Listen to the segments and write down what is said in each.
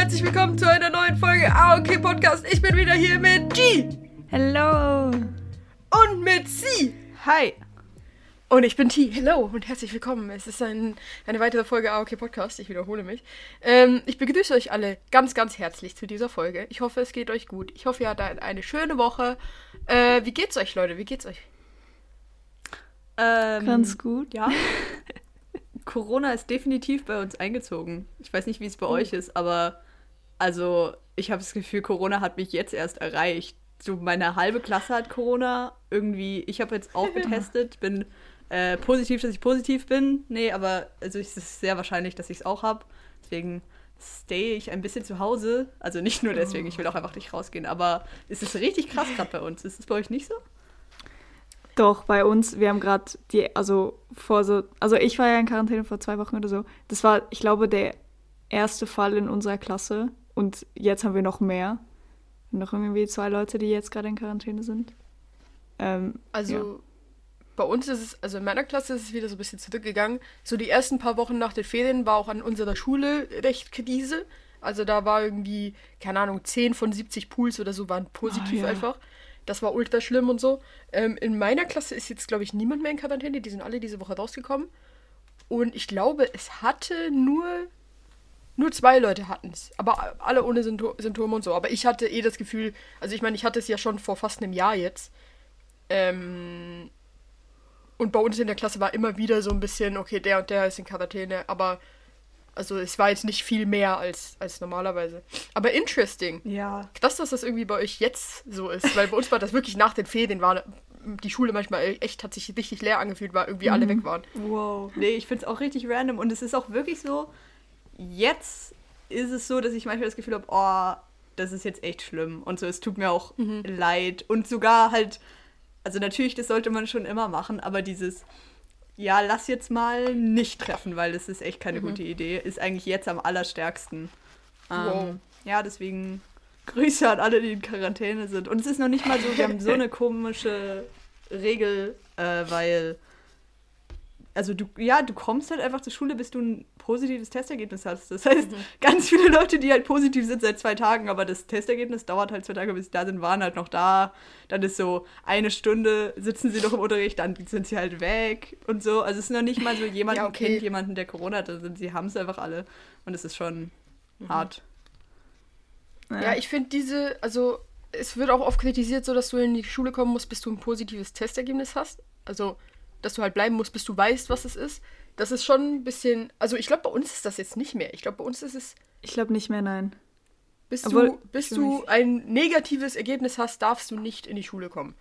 herzlich willkommen zu einer neuen Folge AOK Podcast. Ich bin wieder hier mit G. Hello. Und mit C. Hi. Und ich bin T. Hello und herzlich willkommen. Es ist ein, eine weitere Folge AOK Podcast. Ich wiederhole mich. Ähm, ich begrüße euch alle ganz, ganz herzlich zu dieser Folge. Ich hoffe, es geht euch gut. Ich hoffe, ihr hattet eine schöne Woche. Äh, wie geht's euch, Leute? Wie geht's euch? Ähm, Ganz gut. Ja. Corona ist definitiv bei uns eingezogen. Ich weiß nicht, wie es bei Oh. euch ist, aber also ich habe das Gefühl, Corona hat mich jetzt erst erreicht. So meine halbe Klasse hat Corona. Irgendwie, ich habe jetzt auch getestet, bin äh, positiv, dass ich positiv bin. Nee, aber also es ist sehr wahrscheinlich, dass ich es auch habe. Deswegen stay ich ein bisschen zu Hause. Also nicht nur deswegen, ich will auch einfach nicht rausgehen. Aber es ist richtig krass gerade bei uns. Ist es bei euch nicht so? Doch, bei uns, wir haben gerade die, also vor so, also ich war ja in Quarantäne vor zwei Wochen oder so. Das war, ich glaube, der erste Fall in unserer Klasse. Und jetzt haben wir noch mehr. Noch irgendwie zwei Leute, die jetzt gerade in Quarantäne sind. Ähm, Also Ja. bei uns ist es, also in meiner Klasse ist es wieder so ein bisschen zurückgegangen. So die ersten paar Wochen nach den Ferien war auch an unserer Schule recht Krise. Also da war irgendwie, keine Ahnung, 10 von 70 Pools oder so waren positiv Ah, ja. einfach. Das war ultra schlimm und so. Ähm, in meiner Klasse ist jetzt, glaube ich, niemand mehr in Quarantäne. Die sind alle diese Woche rausgekommen. Und ich glaube, es hatte nur. Nur zwei Leute hatten es. Aber alle ohne Sympto- Symptome und so. Aber ich hatte eh das Gefühl, also ich meine, ich hatte es ja schon vor fast einem Jahr jetzt. Ähm, und bei uns in der Klasse war immer wieder so ein bisschen, okay, der und der ist in Quarantäne, aber also es war jetzt nicht viel mehr als, als normalerweise. Aber interesting. Ja. Krass, dass das irgendwie bei euch jetzt so ist, weil bei uns war das wirklich nach den Ferien, war die Schule manchmal echt, hat sich richtig leer angefühlt, weil irgendwie alle weg waren. Wow. Nee, ich finde es auch richtig random und es ist auch wirklich so, jetzt ist es so, dass ich manchmal das Gefühl habe, oh, das ist jetzt echt schlimm und so, es tut mir auch leid und sogar halt, also natürlich, das sollte man schon immer machen, aber dieses, ja, lass jetzt mal nicht treffen, weil das ist echt keine gute Idee, ist eigentlich jetzt am allerstärksten. Wow. Ähm, ja, deswegen Grüße an alle, die in Quarantäne sind. Und es ist noch nicht mal so, wir haben so eine komische Regel, äh, weil, also du, ja, du kommst halt einfach zur Schule, bis du ein positives Testergebnis hast. Das heißt, ganz viele Leute, die halt positiv sind seit zwei Tagen, aber das Testergebnis dauert halt zwei Tage, bis sie da sind, waren halt noch da. Dann ist so eine Stunde, sitzen sie noch im Unterricht, dann sind sie halt weg und so. Also es ist noch nicht mal so, jemand Ja, okay. kennt jemanden, der Corona hat, also sie haben es einfach alle. Und es ist schon hart. Ja, ich finde diese, also es wird auch oft kritisiert, so dass du in die Schule kommen musst, bis du ein positives Testergebnis hast. Also, dass du halt bleiben musst, bis du weißt, was es ist. Das ist schon ein bisschen, also ich glaube, bei uns ist das jetzt nicht mehr. Ich glaube, bei uns ist es, ich glaube nicht mehr, nein. bis Obwohl, du, bis du ein negatives Ergebnis hast, darfst du nicht in die Schule kommen.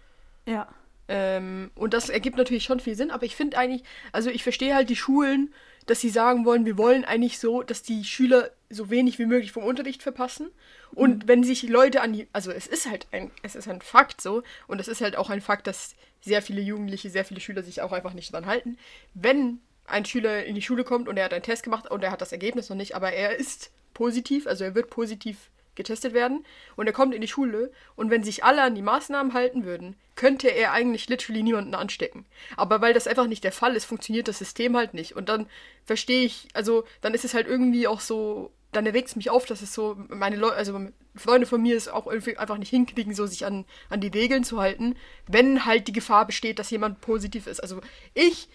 Ja. Ähm, und das ergibt natürlich schon viel Sinn, aber ich finde eigentlich, also ich verstehe halt die Schulen, dass sie sagen wollen, wir wollen eigentlich so, dass die Schüler so wenig wie möglich vom Unterricht verpassen. Und wenn sich Leute an die, also es ist halt ein, es ist ein Fakt so, und es ist halt auch ein Fakt, dass sehr viele Jugendliche, sehr viele Schüler sich auch einfach nicht dran halten. Wenn ein Schüler in die Schule kommt und er hat einen Test gemacht und er hat das Ergebnis noch nicht, aber er ist positiv, also er wird positiv getestet werden und er kommt in die Schule und wenn sich alle an die Maßnahmen halten würden, könnte er eigentlich literally niemanden anstecken. Aber weil das einfach nicht der Fall ist, funktioniert das System halt nicht. Und dann verstehe ich, also dann ist es halt irgendwie auch so, dann erregt es mich auf, dass es so, meine Leute, also Freunde von mir es auch irgendwie einfach nicht hinkriegen, so sich an, an die Regeln zu halten, wenn halt die Gefahr besteht, dass jemand positiv ist. Also ich,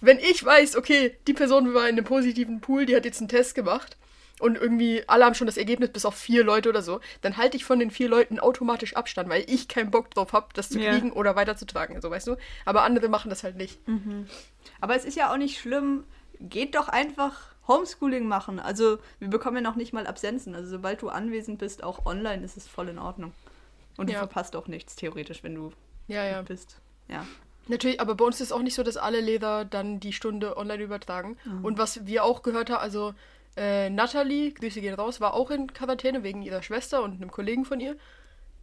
wenn ich weiß, okay, die Person war in einem positiven Pool, die hat jetzt einen Test gemacht und irgendwie alle haben schon das Ergebnis bis auf vier Leute oder so, dann halte ich von den vier Leuten automatisch Abstand, weil ich keinen Bock drauf habe, das zu Ja. kriegen oder weiterzutragen, so weißt du. Aber andere machen das halt nicht. Aber es ist ja auch nicht schlimm. Geht doch einfach Homeschooling machen. Also wir bekommen ja noch nicht mal Absenzen. Also sobald du anwesend bist, auch online, ist es voll in Ordnung. Und du Ja. verpasst auch nichts, theoretisch, wenn du Ja, ja. bist. Ja. Natürlich, aber bei uns ist es auch nicht so, dass alle Lehrer dann die Stunde online übertragen. Und was wir auch gehört haben, also äh, Natalie, Grüße gehen raus, war auch in Quarantäne wegen ihrer Schwester und einem Kollegen von ihr.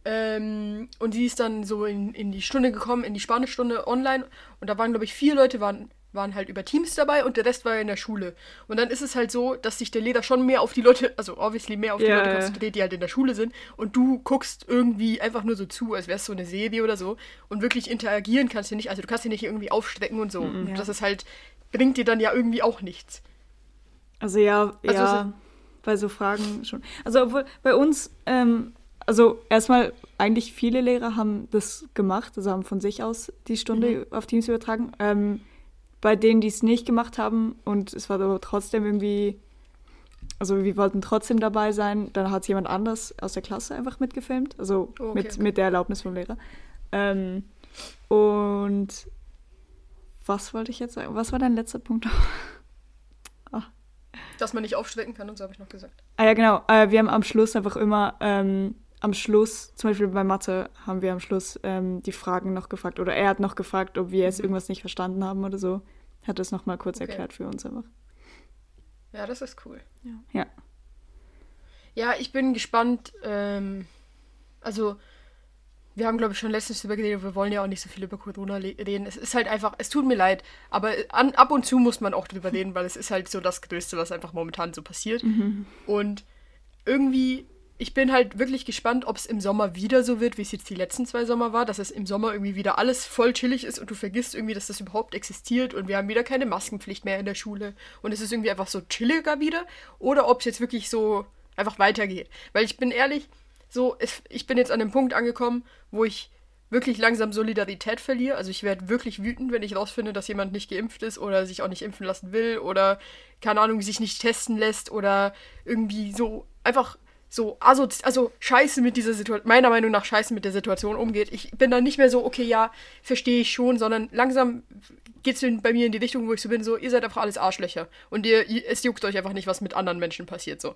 Ähm, und sie ist dann so in, in die Stunde gekommen, in die Spanischstunde online. Und da waren, glaube ich, vier Leute waren, waren halt über Teams dabei und der Rest war in der Schule. Und dann ist es halt so, dass sich der Lehrer schon mehr auf die Leute, also obviously mehr auf die Ja, Leute ja. konzentriert, die halt in der Schule sind. Und du guckst irgendwie einfach nur so zu, als wäre es so eine Serie oder so. Und wirklich interagieren kannst du nicht. Also du kannst dich nicht irgendwie aufstrecken und so. Und Ja. das ist halt, bringt dir dann ja irgendwie auch nichts. Also ja, Also ja. bei so Fragen schon. Also obwohl bei uns, ähm, also erstmal eigentlich viele Lehrer haben das gemacht, also haben von sich aus die Stunde auf Teams übertragen. Ähm, bei denen, die es nicht gemacht haben und es war aber trotzdem irgendwie, also wir wollten trotzdem dabei sein, dann hat jemand anders aus der Klasse einfach mitgefilmt, also Oh, okay, mit, okay. mit der Erlaubnis vom Lehrer. Ähm, und was wollte ich jetzt sagen? Was war dein letzter Punkt? Dass man nicht aufstrecken kann und so habe ich noch gesagt. Ah ja, genau. Äh, wir haben am Schluss einfach immer, ähm, am Schluss, zum Beispiel bei Mathe, haben wir am Schluss ähm, die Fragen noch gefragt. Oder er hat noch gefragt, ob wir jetzt irgendwas nicht verstanden haben oder so. Hat das nochmal kurz Okay. erklärt für uns einfach. Ja, das ist cool. Ja. Ja, ich bin gespannt. Ähm, also, wir haben, glaube ich, schon letztens darüber geredet, wir wollen ja auch nicht so viel über Corona reden. Es ist halt einfach, es tut mir leid, aber an, ab und zu muss man auch drüber reden, weil es ist halt so das Größte, was einfach momentan so passiert. Und irgendwie, ich bin halt wirklich gespannt, ob es im Sommer wieder so wird, wie es jetzt die letzten zwei Sommer war, dass es im Sommer irgendwie wieder alles voll chillig ist und du vergisst irgendwie, dass das überhaupt existiert und wir haben wieder keine Maskenpflicht mehr in der Schule und es ist irgendwie einfach so chilliger wieder oder ob es jetzt wirklich so einfach weitergeht. Weil ich bin ehrlich, so, ich bin jetzt an dem Punkt angekommen, wo ich wirklich langsam Solidarität verliere. Also ich werde wirklich wütend, wenn ich rausfinde, dass jemand nicht geimpft ist oder sich auch nicht impfen lassen will oder, keine Ahnung, sich nicht testen lässt oder irgendwie so einfach so asozi also scheiße mit dieser Situation, meiner Meinung nach scheiße mit der Situation umgeht. Ich bin dann nicht mehr so, okay, ja, verstehe ich schon, sondern langsam geht es bei mir in die Richtung, wo ich so bin, so, ihr seid einfach alles Arschlöcher. Und ihr, es juckt euch einfach nicht, was mit anderen Menschen passiert, so.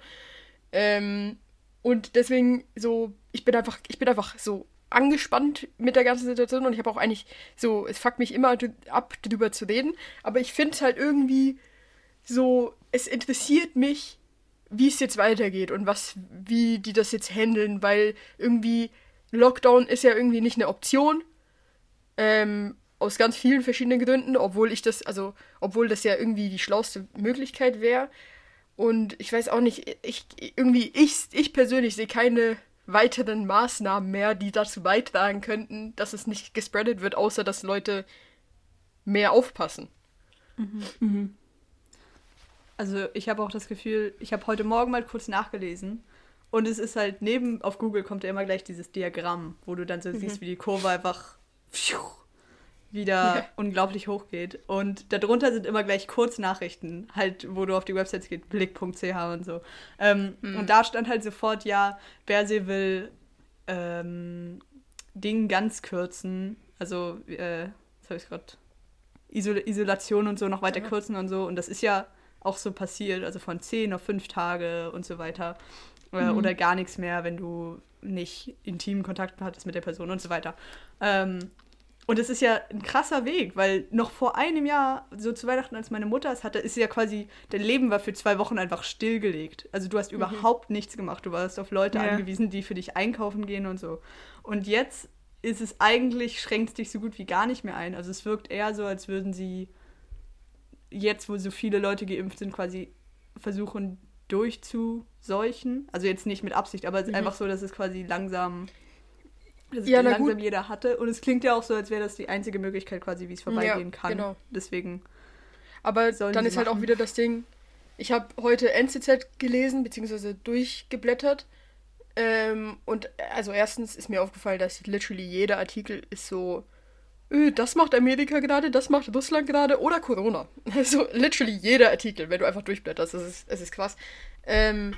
Ähm, und deswegen so, ich bin einfach, ich bin einfach so angespannt mit der ganzen Situation und ich habe auch eigentlich so, es fuckt mich immer ab, drüber zu reden, aber ich finde halt irgendwie so, es interessiert mich, wie es jetzt weitergeht und was, wie die das jetzt handeln, weil irgendwie Lockdown ist ja irgendwie nicht eine Option. Ähm, aus ganz vielen verschiedenen Gründen, obwohl ich das, also, obwohl das ja irgendwie die schlauste Möglichkeit wäre. Und ich weiß auch nicht, ich irgendwie, ich, ich persönlich sehe keine weiteren Maßnahmen mehr, die dazu beitragen könnten, dass es nicht gespreadet wird, außer dass Leute mehr aufpassen. Also ich habe auch das Gefühl, ich habe heute Morgen mal kurz nachgelesen und es ist halt neben, auf Google kommt ja immer gleich dieses Diagramm, wo du dann so siehst, wie die Kurve einfach pfiuh, wieder Ja. unglaublich hoch geht. Und darunter sind immer gleich Kurznachrichten, halt, wo du auf die Websites geht, blick.ch und so. Ähm, Und da stand halt sofort, ja, Berse will ähm, Ding ganz kürzen, also, äh, was habe ich gerade, Isol Isolation und so noch weiter Ja. kürzen und so. Und das ist ja auch so passiert, also von 10 auf 5 Tage und so weiter. Äh, Oder gar nichts mehr, wenn du nicht intimen Kontakt hattest mit der Person und so weiter. Ähm, und es ist ja ein krasser Weg, weil noch vor einem Jahr, so zu Weihnachten, als meine Mutter es hatte, ist ja quasi, dein Leben war für zwei Wochen einfach stillgelegt. Also du hast überhaupt nichts gemacht. Du warst auf Leute Ja. angewiesen, die für dich einkaufen gehen und so. Und jetzt ist es eigentlich, schränkt es dich so gut wie gar nicht mehr ein. Also es wirkt eher so, als würden sie jetzt, wo so viele Leute geimpft sind, quasi versuchen durchzuseuchen. Also jetzt nicht mit Absicht, aber es ist Mhm. einfach so, dass es quasi langsam, dass es Ja, na langsam gut. jeder hatte. Und es klingt ja auch so, als wäre das die einzige Möglichkeit quasi, wie es vorbeigehen kann. genau. Deswegen, Aber dann ist halt auch machen. wieder das Ding, ich habe heute NZZ gelesen, beziehungsweise durchgeblättert. Ähm, und also erstens ist mir aufgefallen, dass literally jeder Artikel ist so, das macht Amerika gerade, das macht Russland gerade oder Corona. Also literally jeder Artikel, wenn du einfach durchblätterst, das ist, es ist krass. Ähm,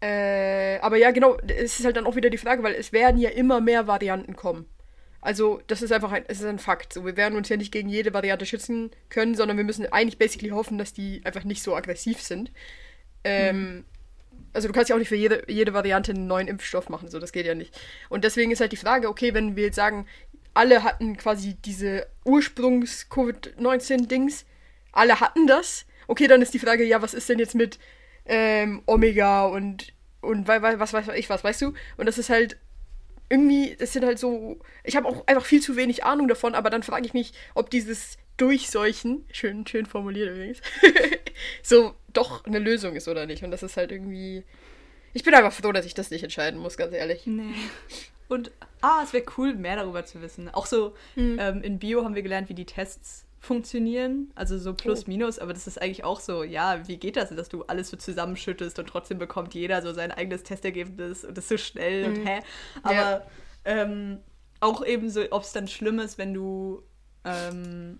äh, aber ja, genau, es ist halt dann auch wieder die Frage, weil es werden ja immer mehr Varianten kommen. Also, das ist einfach ein, es ist ein Fakt. So, wir werden uns ja nicht gegen jede Variante schützen können, sondern wir müssen eigentlich basically hoffen, dass die einfach nicht so aggressiv sind. Ähm, also du kannst ja auch nicht für jede, jede Variante einen neuen Impfstoff machen, so das geht ja nicht. Und deswegen ist halt die Frage, okay, wenn wir jetzt sagen, alle hatten quasi diese Ursprungs-Covid-19-Dings, alle hatten das, okay, dann ist die Frage, ja, was ist denn jetzt mit ähm, Omega und, und was weiß ich was, weißt du? Und das ist halt irgendwie, das sind halt so, ich habe auch einfach viel zu wenig Ahnung davon, aber dann frage ich mich, ob dieses Durchseuchen, schön, schön formuliert übrigens, so doch eine Lösung ist oder nicht. Und das ist halt irgendwie, ich bin einfach froh, dass ich das nicht entscheiden muss, ganz ehrlich. nee. Und, ah, es wäre cool, mehr darüber zu wissen. Auch so, Hm. ähm, in Bio haben wir gelernt, wie die Tests funktionieren, also so plus minus, aber das ist eigentlich auch so, ja, wie geht das, dass du alles so zusammenschüttest und trotzdem bekommt jeder so sein eigenes Testergebnis und das so schnell und Mhm. hä? Aber Ja. ähm, auch eben so, ob es dann schlimm ist, wenn du ähm,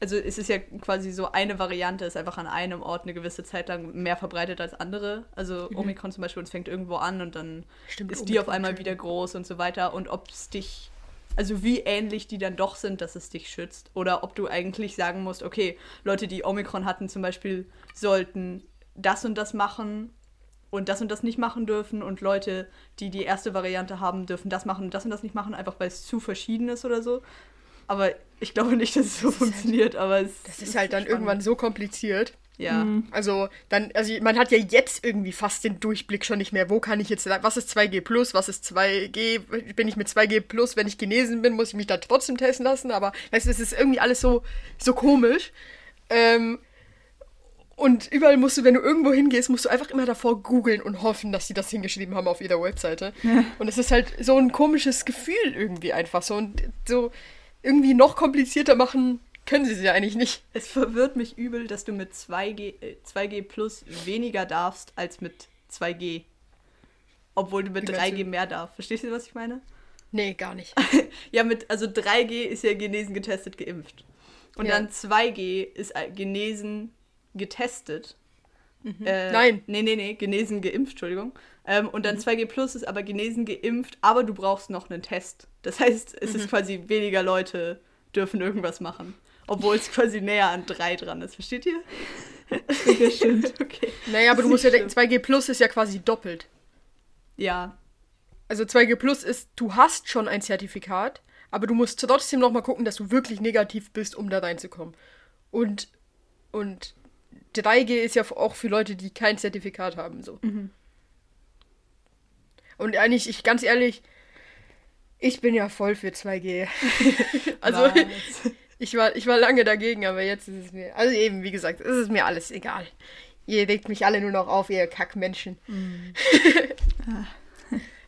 also es ist ja quasi so eine Variante, ist einfach an einem Ort eine gewisse Zeit lang mehr verbreitet als andere. Also Omikron zum Beispiel, es fängt irgendwo an und dann Mhm. Stimmt, ist die auf Omikron, einmal wieder groß und so weiter. Und ob es dich, also wie ähnlich die dann doch sind, dass es dich schützt. Oder ob du eigentlich sagen musst, okay, Leute, die Omikron hatten zum Beispiel, sollten das und das machen und das und das nicht machen dürfen. Und Leute, die die erste Variante haben, dürfen das machen und das und das nicht machen, einfach weil es zu verschieden ist oder so. Aber ich glaube nicht, dass es so funktioniert. aber es Das ist halt dann spannend. irgendwann so kompliziert. Ja. Also dann, also man hat ja jetzt irgendwie fast den Durchblick schon nicht mehr. Wo kann ich jetzt, was ist 2G plus, was ist 2G, bin ich mit 2G plus, wenn ich genesen bin, muss ich mich da trotzdem testen lassen, aber weißt du, es ist irgendwie alles so, so komisch. Ähm, und überall musst du, wenn du irgendwo hingehst, musst du einfach immer davor googeln und hoffen, dass sie das hingeschrieben haben auf ihrer Webseite. Und es ist halt so ein komisches Gefühl irgendwie einfach so und so irgendwie noch komplizierter machen können sie es ja eigentlich nicht. Es verwirrt mich übel, dass du mit 2G, äh, 2G plus weniger darfst als mit 2G. Obwohl du mit Wie meinst 3G mehr darfst. Verstehst du, was ich meine? Nee, gar nicht. Ja, mit, also 3G ist ja genesen, getestet, geimpft. Und Ja. dann 2G ist äh, genesen, getestet. Äh, Nein. Nee, nee, nee, genesen, geimpft, Entschuldigung. Ähm, und dann 2G plus ist aber genesen, geimpft, aber du brauchst noch einen Test. Das heißt, es ist quasi weniger Leute dürfen irgendwas machen. Obwohl es quasi näher an 3 dran ist. Versteht ihr? Ja, stimmt. Okay. Naja, aber Das du musst ja denken, 2G Plus ist ja quasi doppelt. Ja, Also 2G Plus ist, du hast schon ein Zertifikat, aber du musst trotzdem nochmal gucken, dass du wirklich negativ bist, um da reinzukommen. Und, und 3G ist ja auch für Leute, die kein Zertifikat haben, so. Und eigentlich, ich ganz ehrlich, ich bin ja voll für 2G. also Was? ich war, ich war lange dagegen, aber jetzt ist es mir, also eben, wie gesagt, es ist mir alles egal. Ihr legt mich alle nur noch auf, ihr Kackmenschen.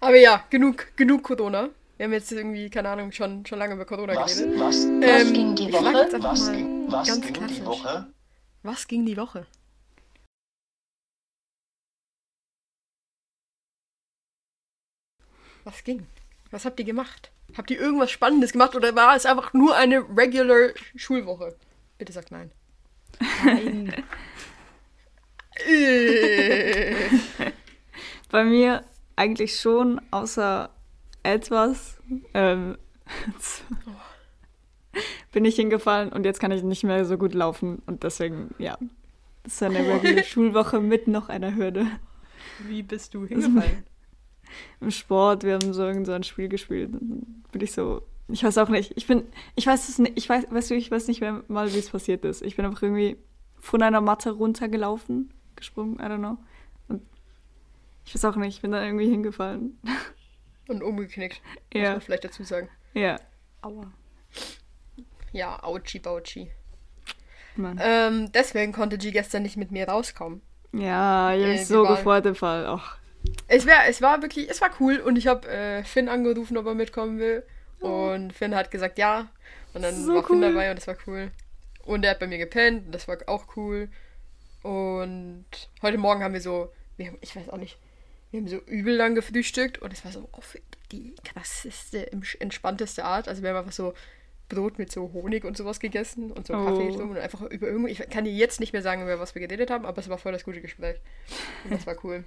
aber ja, genug, genug Corona. Wir haben jetzt irgendwie, keine Ahnung, schon, schon lange über Corona Was, geredet. was, Ähm, ging die Woche? was, ging, was ging die Woche? Was ging die Woche? Was ging? Was habt ihr gemacht? Habt ihr irgendwas Spannendes gemacht oder war es einfach nur eine regular Schulwoche? Bitte sagt nein. Nein. Bei mir eigentlich schon, außer etwas. Ähm, bin ich hingefallen und jetzt kann ich nicht mehr so gut laufen. Und deswegen, ja, das ist eine reguläre Schulwoche mit noch einer Hürde. Wie bist du hingefallen? Im Sport, wir haben so irgend so ein Spiel gespielt. Dann bin ich so, ich weiß auch nicht. Ich bin, ich weiß es nicht, ich weiß, weißt du, ich weiß nicht mehr mal, wie es passiert ist. Ich bin einfach irgendwie von einer Matte runtergelaufen, gesprungen, I don't know. Und ich weiß auch nicht, ich bin dann irgendwie hingefallen. Und umgeknickt, muss Ja, man vielleicht dazu sagen. ja, Aua. Ja, Auchi Bauchi. Ähm, deswegen konnte G gestern nicht mit mir rauskommen. Ja, ich Äh, mich wie so gefreut im Fall. Och, Es, wär, es war wirklich, es war cool und ich habe äh, Finn angerufen, ob er mitkommen will. Und Finn hat gesagt ja. Und dann So war Finn cool. dabei und das war cool. Und er hat bei mir gepennt und das war auch cool. Und heute Morgen haben wir so, wir haben, ich weiß auch nicht, wir haben so übel lang gefrühstückt und es war so auf die krasseste, entspannteste Art. Also wir haben einfach so Brot mit so Honig und sowas gegessen und so Oh. Kaffee und einfach über irgendwie, ich kann dir jetzt nicht mehr sagen, über was wir geredet haben, aber es war voll das gute Gespräch. Und das war cool.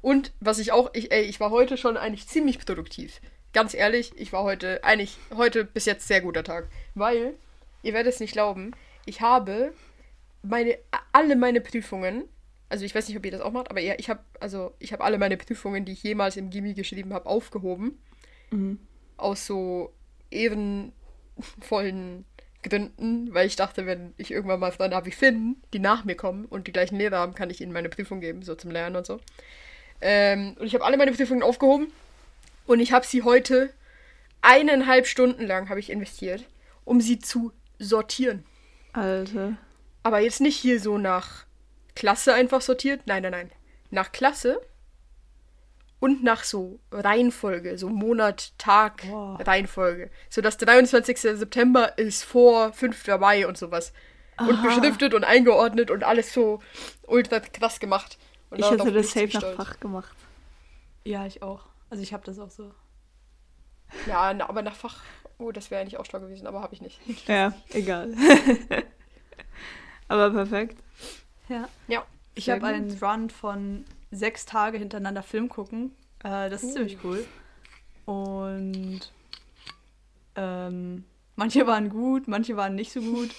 Und was ich auch, ich, ey, ich war heute schon eigentlich ziemlich produktiv. Ganz ehrlich, ich war heute, eigentlich heute bis jetzt sehr guter Tag. Weil, ihr werdet es nicht glauben, ich habe meine, alle meine Prüfungen, also ich weiß nicht, ob ihr das auch macht, aber ja, ich habe, also ich habe alle meine Prüfungen, die ich jemals im Gimmi geschrieben habe, aufgehoben. Aus so ehrenvollen Gründen, weil ich dachte, wenn ich irgendwann mal Freunde habe wie Finn, die nach mir kommen und die gleichen Lehrer haben, kann ich ihnen meine Prüfung geben, so zum Lernen und so. Ähm, und ich habe alle meine Prüfungen aufgehoben und ich habe sie heute eineinhalb Stunden lang habe ich investiert, um sie zu sortieren. Alter. Aber jetzt nicht hier so nach Klasse einfach sortiert. Nein, nein, nein. Nach Klasse und nach so Reihenfolge, so Monat, Tag, Boah. Reihenfolge. So dass der 23. September ist vor 5. Mai und sowas. Und Aha. beschriftet und eingeordnet und alles so ultra krass gemacht. Und Ich hätte das safe nach. Fach gemacht. Ja, ich auch. Also ich habe das auch so. Ja, na, aber nach Fach. Oh, das wäre eigentlich auch schlau gewesen, aber habe ich nicht. Ja, egal. Aber perfekt. Ja. Ja. Ich habe einen Run von sechs Tage hintereinander Film gucken. Äh, das ist Uh. ziemlich cool. Und ähm, manche waren gut, manche waren nicht so gut.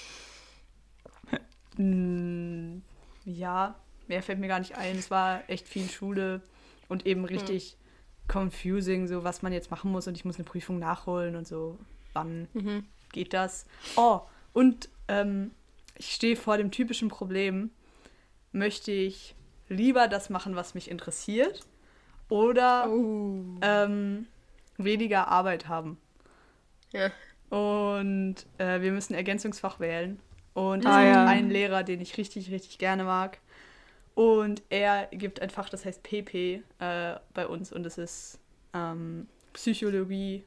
Hm, ja, mehr fällt mir gar nicht ein. Es war echt viel Schule und eben richtig confusing, so was man jetzt machen muss und ich muss eine Prüfung nachholen und so. Wann Mhm. geht das? Oh, und ähm, ich stehe vor dem typischen Problem. Möchte ich lieber das machen, was mich interessiert oder Oh. ähm, weniger Arbeit haben? Ja. Und äh, wir müssen Ergänzungsfach wählen. Und Ah, ja. einen Lehrer, den ich richtig, richtig gerne mag. Und er gibt ein Fach, das heißt PP äh, bei uns. Und es ist ähm, Psychologie,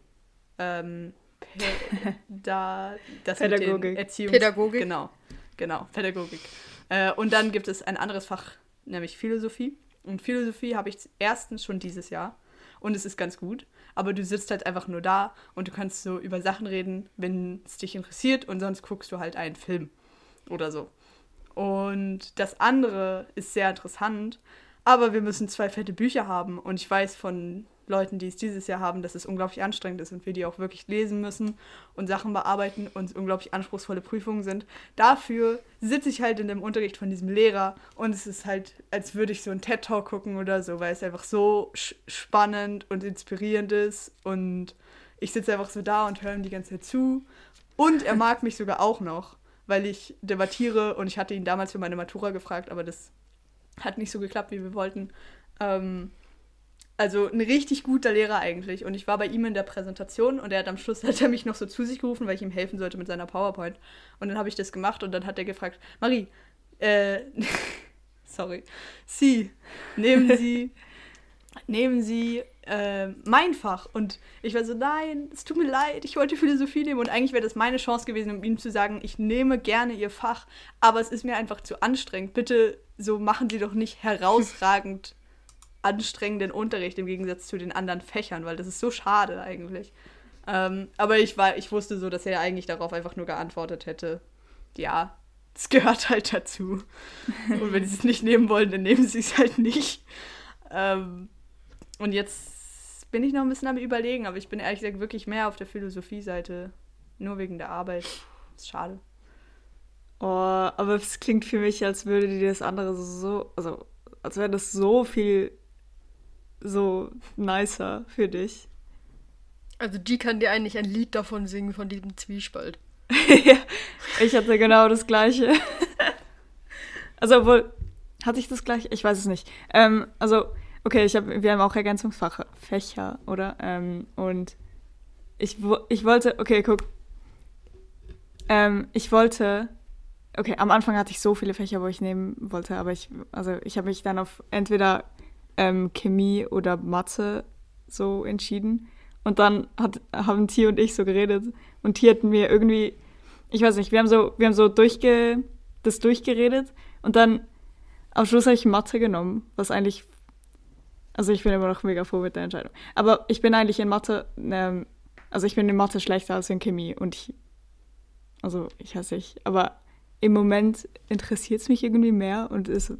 ähm, da, das Pädagogik. Erziehungs Pädagogik. Genau, genau, Pädagogik. Äh, und dann gibt es ein anderes Fach, nämlich Philosophie. Und Philosophie habe ich erstens schon dieses Jahr. Und es ist ganz gut. Aber du sitzt halt einfach nur da und du kannst so über Sachen reden, wenn es dich interessiert. Und sonst guckst du halt einen Film oder so. Und das andere ist sehr interessant. Aber wir müssen zwei fette Bücher haben. Und ich weiß von Leuten, die es dieses Jahr haben, dass es unglaublich anstrengend ist und wir die auch wirklich lesen müssen und Sachen bearbeiten und unglaublich anspruchsvolle Prüfungen sind. Dafür sitze ich halt in dem Unterricht von diesem Lehrer und es ist halt, als würde ich so einen TED-Talk gucken oder so, weil es einfach so spannend und inspirierend ist und ich sitze einfach so da und höre ihm die ganze Zeit zu. Und er mag mich sogar auch noch, weil ich debattiere und ich hatte ihn damals für meine Matura gefragt, aber das hat nicht so geklappt, wie wir wollten. Ähm, also ein richtig guter Lehrer eigentlich. Und ich war bei ihm in der Präsentation und er hat am Schluss hat er mich noch so zu sich gerufen, weil ich ihm helfen sollte mit seiner PowerPoint. Und dann habe ich das gemacht und dann hat er gefragt, Marie, äh, sorry, Sie, nehmen Sie, nehmen Sie äh, mein Fach. Und ich war so, nein, es tut mir leid, ich wollte Philosophie nehmen. Und eigentlich wäre das meine Chance gewesen, um ihm zu sagen, ich nehme gerne Ihr Fach, aber es ist mir einfach zu anstrengend. Bitte, so machen Sie doch nicht herausragend anstrengenden Unterricht im Gegensatz zu den anderen Fächern, weil das ist so schade eigentlich. Ähm, aber ich, war, ich wusste so, dass er eigentlich darauf einfach nur geantwortet hätte, ja, es gehört halt dazu. Und wenn sie es nicht nehmen wollen, dann nehmen sie es halt nicht. Ähm, und jetzt bin ich noch ein bisschen am Überlegen, aber ich bin ehrlich gesagt wirklich mehr auf der Philosophie-Seite. Nur wegen der Arbeit. Ist schade. Oh, aber es klingt für mich, als würde dir das andere so, also als wäre das so viel so nicer für dich. Also die kann dir eigentlich ein Lied davon singen, von diesem Zwiespalt. ich hatte genau das gleiche. also obwohl, hatte ich das gleiche? Ich weiß es nicht. Ähm, also, okay, ich hab, wir haben auch Ergänzungsfächer, Fächer, oder? Ähm, und ich, ich wollte, okay, guck. Ähm, ich wollte, okay, am Anfang hatte ich so viele Fächer, wo ich nehmen wollte, aber ich, also ich habe mich dann auf entweder ähm, Chemie oder Mathe so entschieden. Und dann hat, haben Tier und ich so geredet. Und Tier hat mir irgendwie, ich weiß nicht, wir haben so, wir haben so durchge, das durchgeredet. Und dann am Schluss habe ich Mathe genommen, was eigentlich, also ich bin immer noch mega froh mit der Entscheidung. Aber ich bin eigentlich in Mathe, ähm, also ich bin in Mathe schlechter als in Chemie. Und ich, also ich weiß nicht, aber im Moment interessiert es mich irgendwie mehr und ist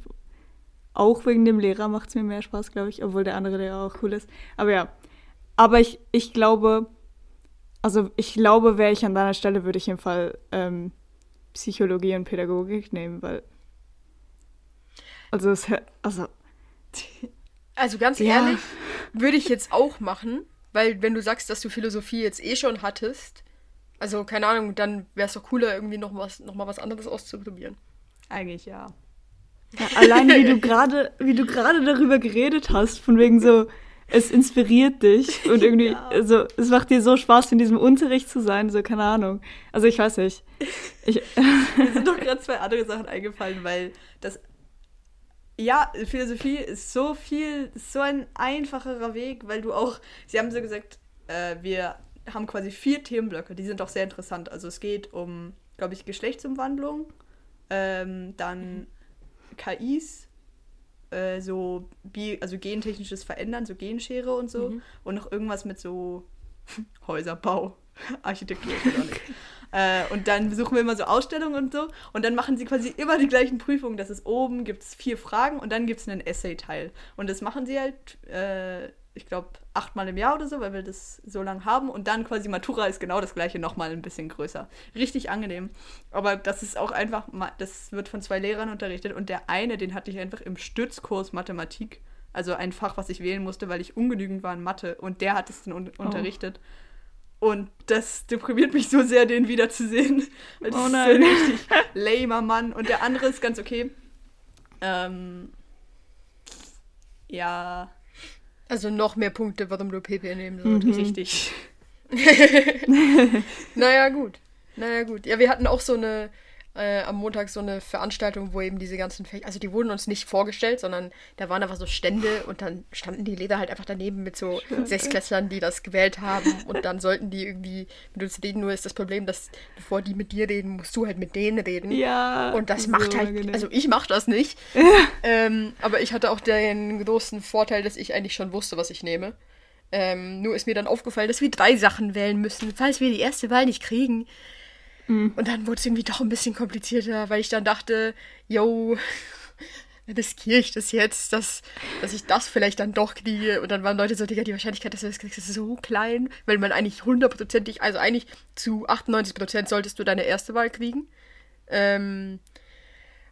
auch wegen dem Lehrer macht es mir mehr Spaß, glaube ich, obwohl der andere Lehrer auch cool ist. Aber ja, aber ich, ich glaube, also ich glaube, wäre ich an deiner Stelle, würde ich im Fall ähm, Psychologie und Pädagogik nehmen, weil also es also Also ganz Ja. ehrlich, würde ich jetzt auch machen, weil wenn du sagst, dass du Philosophie jetzt eh schon hattest, also keine Ahnung, dann wäre es doch cooler, irgendwie noch, was, noch mal was anderes auszuprobieren. Eigentlich ja. ja, allein wie du gerade wie du gerade darüber geredet hast, von wegen so es inspiriert dich und irgendwie Ja. also es macht dir so Spaß in diesem Unterricht zu sein, so keine Ahnung. Also ich weiß nicht. Ich Mir sind doch gerade zwei andere Sachen eingefallen, weil das Ja, Philosophie ist so viel, ist so ein einfacherer Weg, weil du auch, sie haben so gesagt, äh, wir haben quasi vier Themenblöcke, die sind auch sehr interessant. Also es geht um, glaube ich, Geschlechtsumwandlung, ähm, dann KIs, äh, so Bi also gentechnisches Verändern, so Genschere und so. Mhm. Und noch irgendwas mit so Häuserbau, Architektur. Äh, und dann besuchen wir immer so Ausstellungen und so. Und dann machen sie quasi immer die gleichen Prüfungen. Das ist oben, gibt es vier Fragen und dann gibt es einen Essay-Teil. Und das machen sie halt, äh, ich glaube, achtmal im Jahr oder so, weil wir das so lang haben. Und dann quasi Matura ist genau das gleiche, nochmal ein bisschen größer. Richtig angenehm. Aber das ist auch einfach, das wird von zwei Lehrern unterrichtet. Und der eine, den hatte ich einfach im Stützkurs Mathematik. Also ein Fach, was ich wählen musste, weil ich ungenügend war in Mathe. Und der hat es dann un unterrichtet. Und das deprimiert mich so sehr, den wiederzusehen. Das Oh ist nein. so ein richtig lamer Mann. Und der andere ist ganz okay. Ähm, ja, Also noch mehr Punkte, warum du PP nehmen Mhm. solltest. richtig. Naja, gut. Naja, gut. Ja, wir hatten auch so eine, äh, am Montag so eine Veranstaltung, wo eben diese ganzen Fächer, also die wurden uns nicht vorgestellt, sondern da waren einfach so Stände und dann standen die Lehrer halt einfach daneben mit so Sechsklässlern, die das gewählt haben und dann sollten die irgendwie mit uns reden, nur ist das Problem, dass bevor die mit dir reden, musst du halt mit denen reden. Ja. Und das so macht halt, angenehm. also ich mach das nicht. ähm, aber ich hatte auch den großen Vorteil, dass ich eigentlich schon wusste, was ich nehme. Ähm, nur ist mir dann aufgefallen, dass wir drei Sachen wählen müssen, falls wir die erste Wahl nicht kriegen. Und dann wurde es irgendwie doch ein bisschen komplizierter, weil ich dann dachte, yo, riskiere ich das jetzt, dass, dass ich das vielleicht dann doch kriege. Und dann waren Leute so, Digga, die Wahrscheinlichkeit, dass du das kriegst, ist so klein, weil man eigentlich hundertprozentig, also eigentlich zu 98 Prozent solltest du deine erste Wahl kriegen. Ähm,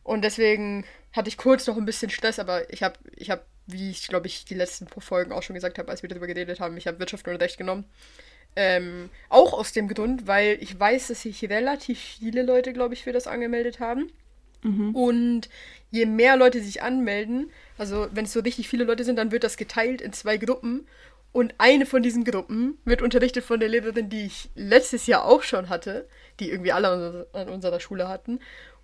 und deswegen hatte ich kurz noch ein bisschen Stress, aber ich habe, ich habe, wie ich glaube ich die letzten Folgen auch schon gesagt habe, als wir darüber geredet haben, ich habe Wirtschaft und Recht genommen. Ähm, auch aus dem Grund, weil ich weiß, dass sich relativ viele Leute, glaube ich, für das angemeldet haben. Und je mehr Leute sich anmelden, also wenn es so richtig viele Leute sind, dann wird das geteilt in zwei Gruppen. Und eine von diesen Gruppen wird unterrichtet von der Lehrerin, die ich letztes Jahr auch schon hatte, die irgendwie alle an unserer Schule hatten.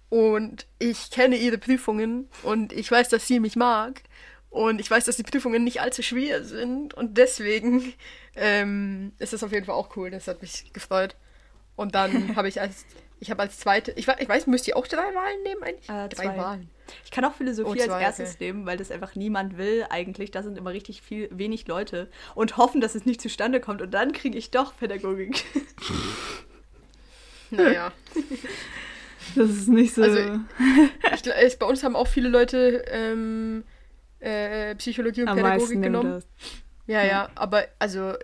Und ich kenne ihre Prüfungen und ich weiß, dass sie mich mag. Und ich weiß, dass die Prüfungen nicht allzu schwer sind. Und deswegen ähm, ist das auf jeden Fall auch cool. Das hat mich gefreut. Und dann habe ich als, ich habe als zweite, ich, ich weiß, müsst ihr auch drei Wahlen nehmen eigentlich? Äh, drei zwei. Wahlen. Ich kann auch Philosophie Oh, zwei, als erstes okay. nehmen, weil das einfach niemand will eigentlich. Da sind immer richtig viel, wenig Leute und hoffen, dass es nicht zustande kommt. Und dann kriege ich doch Pädagogik. Naja. Das ist nicht so. Also, ich, es, bei uns haben auch viele Leute ähm, äh, Psychologie und am Pädagogik genommen. das. Ja, ja, aber also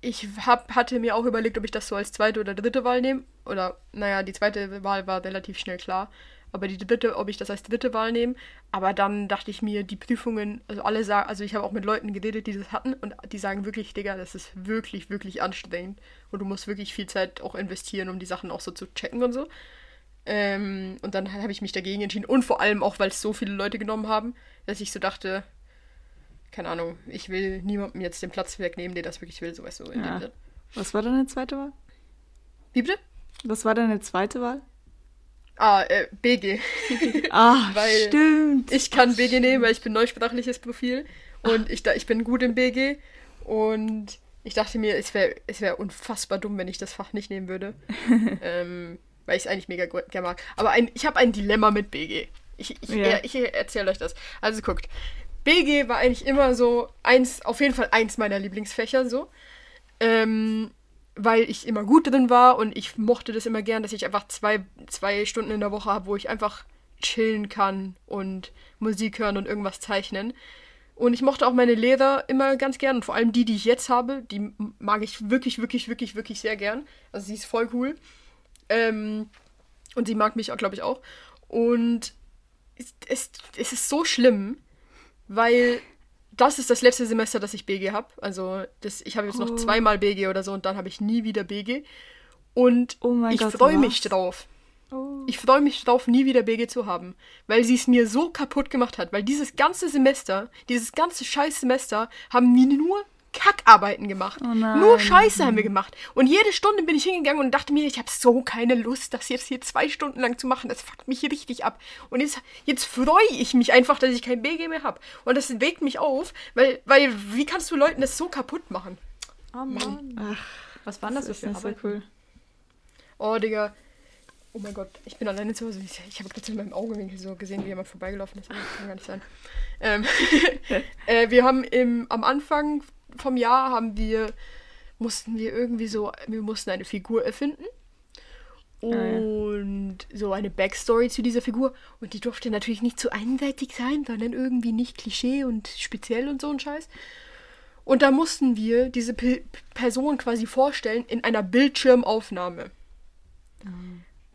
ich hab, hatte mir auch überlegt, ob ich das so als zweite oder dritte Wahl nehme. Oder, naja, die zweite Wahl war relativ schnell klar. Aber die dritte, ob ich das als dritte Wahl nehme. Aber dann dachte ich mir, die Prüfungen, also alle sagen, also ich habe auch mit Leuten geredet, die das hatten und die sagen wirklich, Digga, das ist wirklich, wirklich anstrengend. Und du musst wirklich viel Zeit auch investieren, um die Sachen auch so zu checken und so. Ähm, und dann habe ich mich dagegen entschieden. Und vor allem auch, weil es so viele Leute genommen haben, dass ich so dachte, keine Ahnung, ich will niemandem jetzt den Platz wegnehmen, der das wirklich will, so weißt du. in Ja. Was war deine zweite Wahl? Wie bitte? Was war deine zweite Wahl? Ah, äh, BG. Ah, Weil- stimmt. Ich kann BG nehmen, weil ich bin neusprachliches Profil und ich, da, ich bin gut im BG und ich dachte mir, es wäre es wär unfassbar dumm, wenn ich das Fach nicht nehmen würde. ähm, weil ich es eigentlich mega gerne mag. Aber ein, ich habe ein Dilemma mit BG. Ich, ich, Ja. ich erzähle euch das. Also guckt, BG war eigentlich immer so eins, auf jeden Fall eins meiner Lieblingsfächer so. Ähm, weil ich immer gut drin war und ich mochte das immer gern, dass ich einfach zwei, zwei Stunden in der Woche habe, wo ich einfach chillen kann und Musik hören und irgendwas zeichnen. Und ich mochte auch meine Lehrer immer ganz gern und vor allem die, die ich jetzt habe, die mag ich wirklich, wirklich, wirklich, wirklich sehr gern. Also sie ist voll cool. Ähm, und sie mag mich auch, glaube ich, auch. Und es, es, es ist so schlimm, weil das ist das letzte Semester, das ich BG habe. Also das, ich habe jetzt noch Oh. zweimal BG oder so und dann habe ich nie wieder BG. Und Oh ich freue mich drauf. Oh. Ich freue mich drauf, nie wieder BG zu haben, weil sie es mir so kaputt gemacht hat. Weil dieses ganze Semester, dieses ganze scheiß Semester, haben wir nur Kackarbeiten gemacht. Oh. Nur Scheiße haben wir gemacht. Und jede Stunde bin ich hingegangen und dachte mir, ich habe so keine Lust, das jetzt hier zwei Stunden lang zu machen. Das fuckt mich richtig ab. Und jetzt, jetzt freue ich mich einfach, dass ich kein BG mehr habe. Und das wegt mich auf, weil, weil wie kannst du Leuten das so kaputt machen? Oh Mann. Was waren das, Das so ist für nicht so cool. Oh, Digga. Oh mein Gott, ich bin alleine zu Hause. Ich, ich habe gerade in meinem Augenwinkel so gesehen, wie jemand vorbeigelaufen ist. Das kann gar nicht sein. Ähm, äh, wir haben im, am Anfang vom Jahr haben wir, mussten wir irgendwie so, wir mussten eine Figur erfinden. Ah, ja. Und so eine Backstory zu dieser Figur. Und die durfte natürlich nicht zu einseitig sein, sondern irgendwie nicht Klischee und speziell und so ein Scheiß. Und da mussten wir diese P Person quasi vorstellen in einer Bildschirmaufnahme.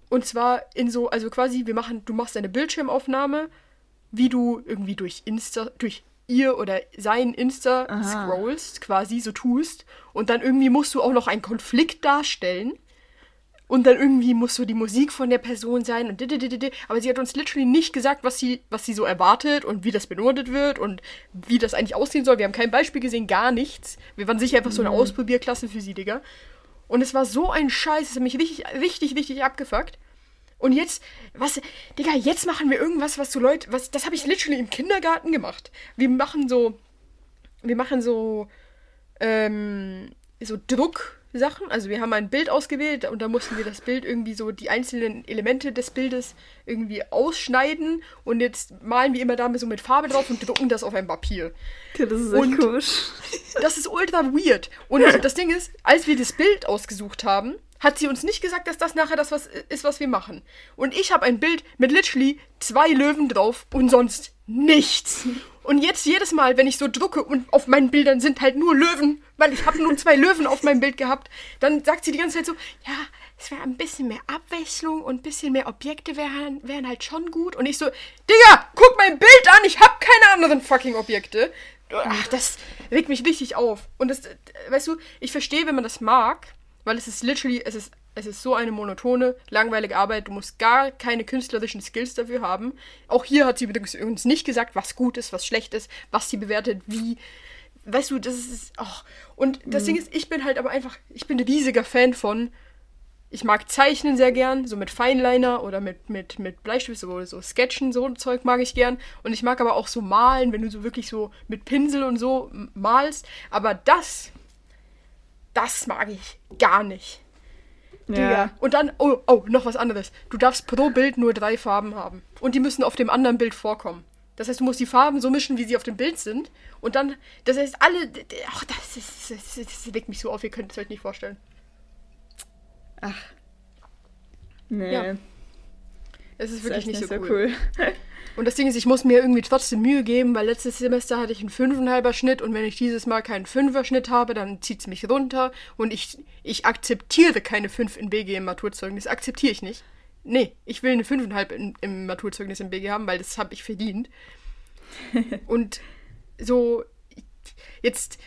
Und zwar in so, also quasi, wir machen, du machst eine Bildschirmaufnahme, wie du irgendwie durch Insta, durch ihr oder sein Insta Aha. scrollst, quasi so tust. Und dann irgendwie musst du auch noch einen Konflikt darstellen. Und dann irgendwie muss so die Musik von der Person sein und dididididi. Aber sie hat uns literally nicht gesagt, was sie, was sie so erwartet und wie das benotet wird und wie das eigentlich aussehen soll. Wir haben kein Beispiel gesehen, gar nichts. Wir waren sicher einfach so eine Ausprobierklasse für sie, Digga. Und es war so ein Scheiß, es hat mich richtig, richtig, richtig abgefuckt. Und jetzt, was, Digga, jetzt machen wir irgendwas, was so Leute, was, das habe ich literally im Kindergarten gemacht. Wir machen so, wir machen so, ähm, so Drucksachen. Also wir haben ein Bild ausgewählt und da mussten wir das Bild irgendwie so, die einzelnen Elemente des Bildes irgendwie ausschneiden und jetzt malen wir immer damit so mit Farbe drauf und drucken das auf ein Papier. Das ist Und- echt komisch. Das ist ultra weird. Und das Ding ist, als wir das Bild ausgesucht haben, hat sie uns nicht gesagt, dass das nachher das was ist, was wir machen. Und ich habe ein Bild mit literally zwei Löwen drauf und sonst nichts. Und jetzt jedes Mal, wenn ich so drucke und auf meinen Bildern sind halt nur Löwen, weil ich habe nur zwei Löwen auf meinem Bild gehabt, dann sagt sie die ganze Zeit so, ja, es wäre ein bisschen mehr Abwechslung und ein bisschen mehr Objekte wären, wären halt schon gut. Und ich so, Digga, guck mein Bild an, ich habe keine anderen fucking Objekte. Ach, das regt mich richtig auf. Und das, weißt du, ich verstehe, wenn man das mag, weil es ist literally, es ist, es ist so eine monotone, langweilige Arbeit. Du musst gar keine künstlerischen Skills dafür haben. Auch hier hat sie übrigens uns nicht gesagt, was gut ist, was schlecht ist, was sie bewertet, wie. Weißt du, das ist. Oh. Und das Ding ist, ich bin halt aber einfach, ich bin ein riesiger Fan von. Ich mag Zeichnen sehr gern, so mit Feinliner oder mit, mit, mit Bleistift, so, so Sketchen, so ein Zeug mag ich gern. Und ich mag aber auch so malen, wenn du so wirklich so mit Pinsel und so malst. Aber das, das mag ich gar nicht. Digga. Ja. Und dann, oh, oh, noch was anderes. Du darfst pro Bild nur drei Farben haben. Und die müssen auf dem anderen Bild vorkommen. Das heißt, du musst die Farben so mischen, wie sie auf dem Bild sind. Und dann, das heißt, alle, ach, das, ist, das, das, das legt mich so auf, ihr könnt es euch nicht vorstellen. Nee. Ja, Es ist wirklich echt nicht, so cool. cool. Und das Ding ist, ich muss mir irgendwie trotzdem Mühe geben, weil letztes Semester hatte ich einen fünfeinhalber Schnitt und wenn ich dieses Mal keinen Fünfer-Schnitt habe, dann zieht es mich runter und ich, ich akzeptiere keine 5 in BG im Maturzeugnis. Akzeptiere ich nicht. Nee, ich will eine 5,5 in, im Maturzeugnis im BG haben, weil das habe ich verdient. und so, jetzt,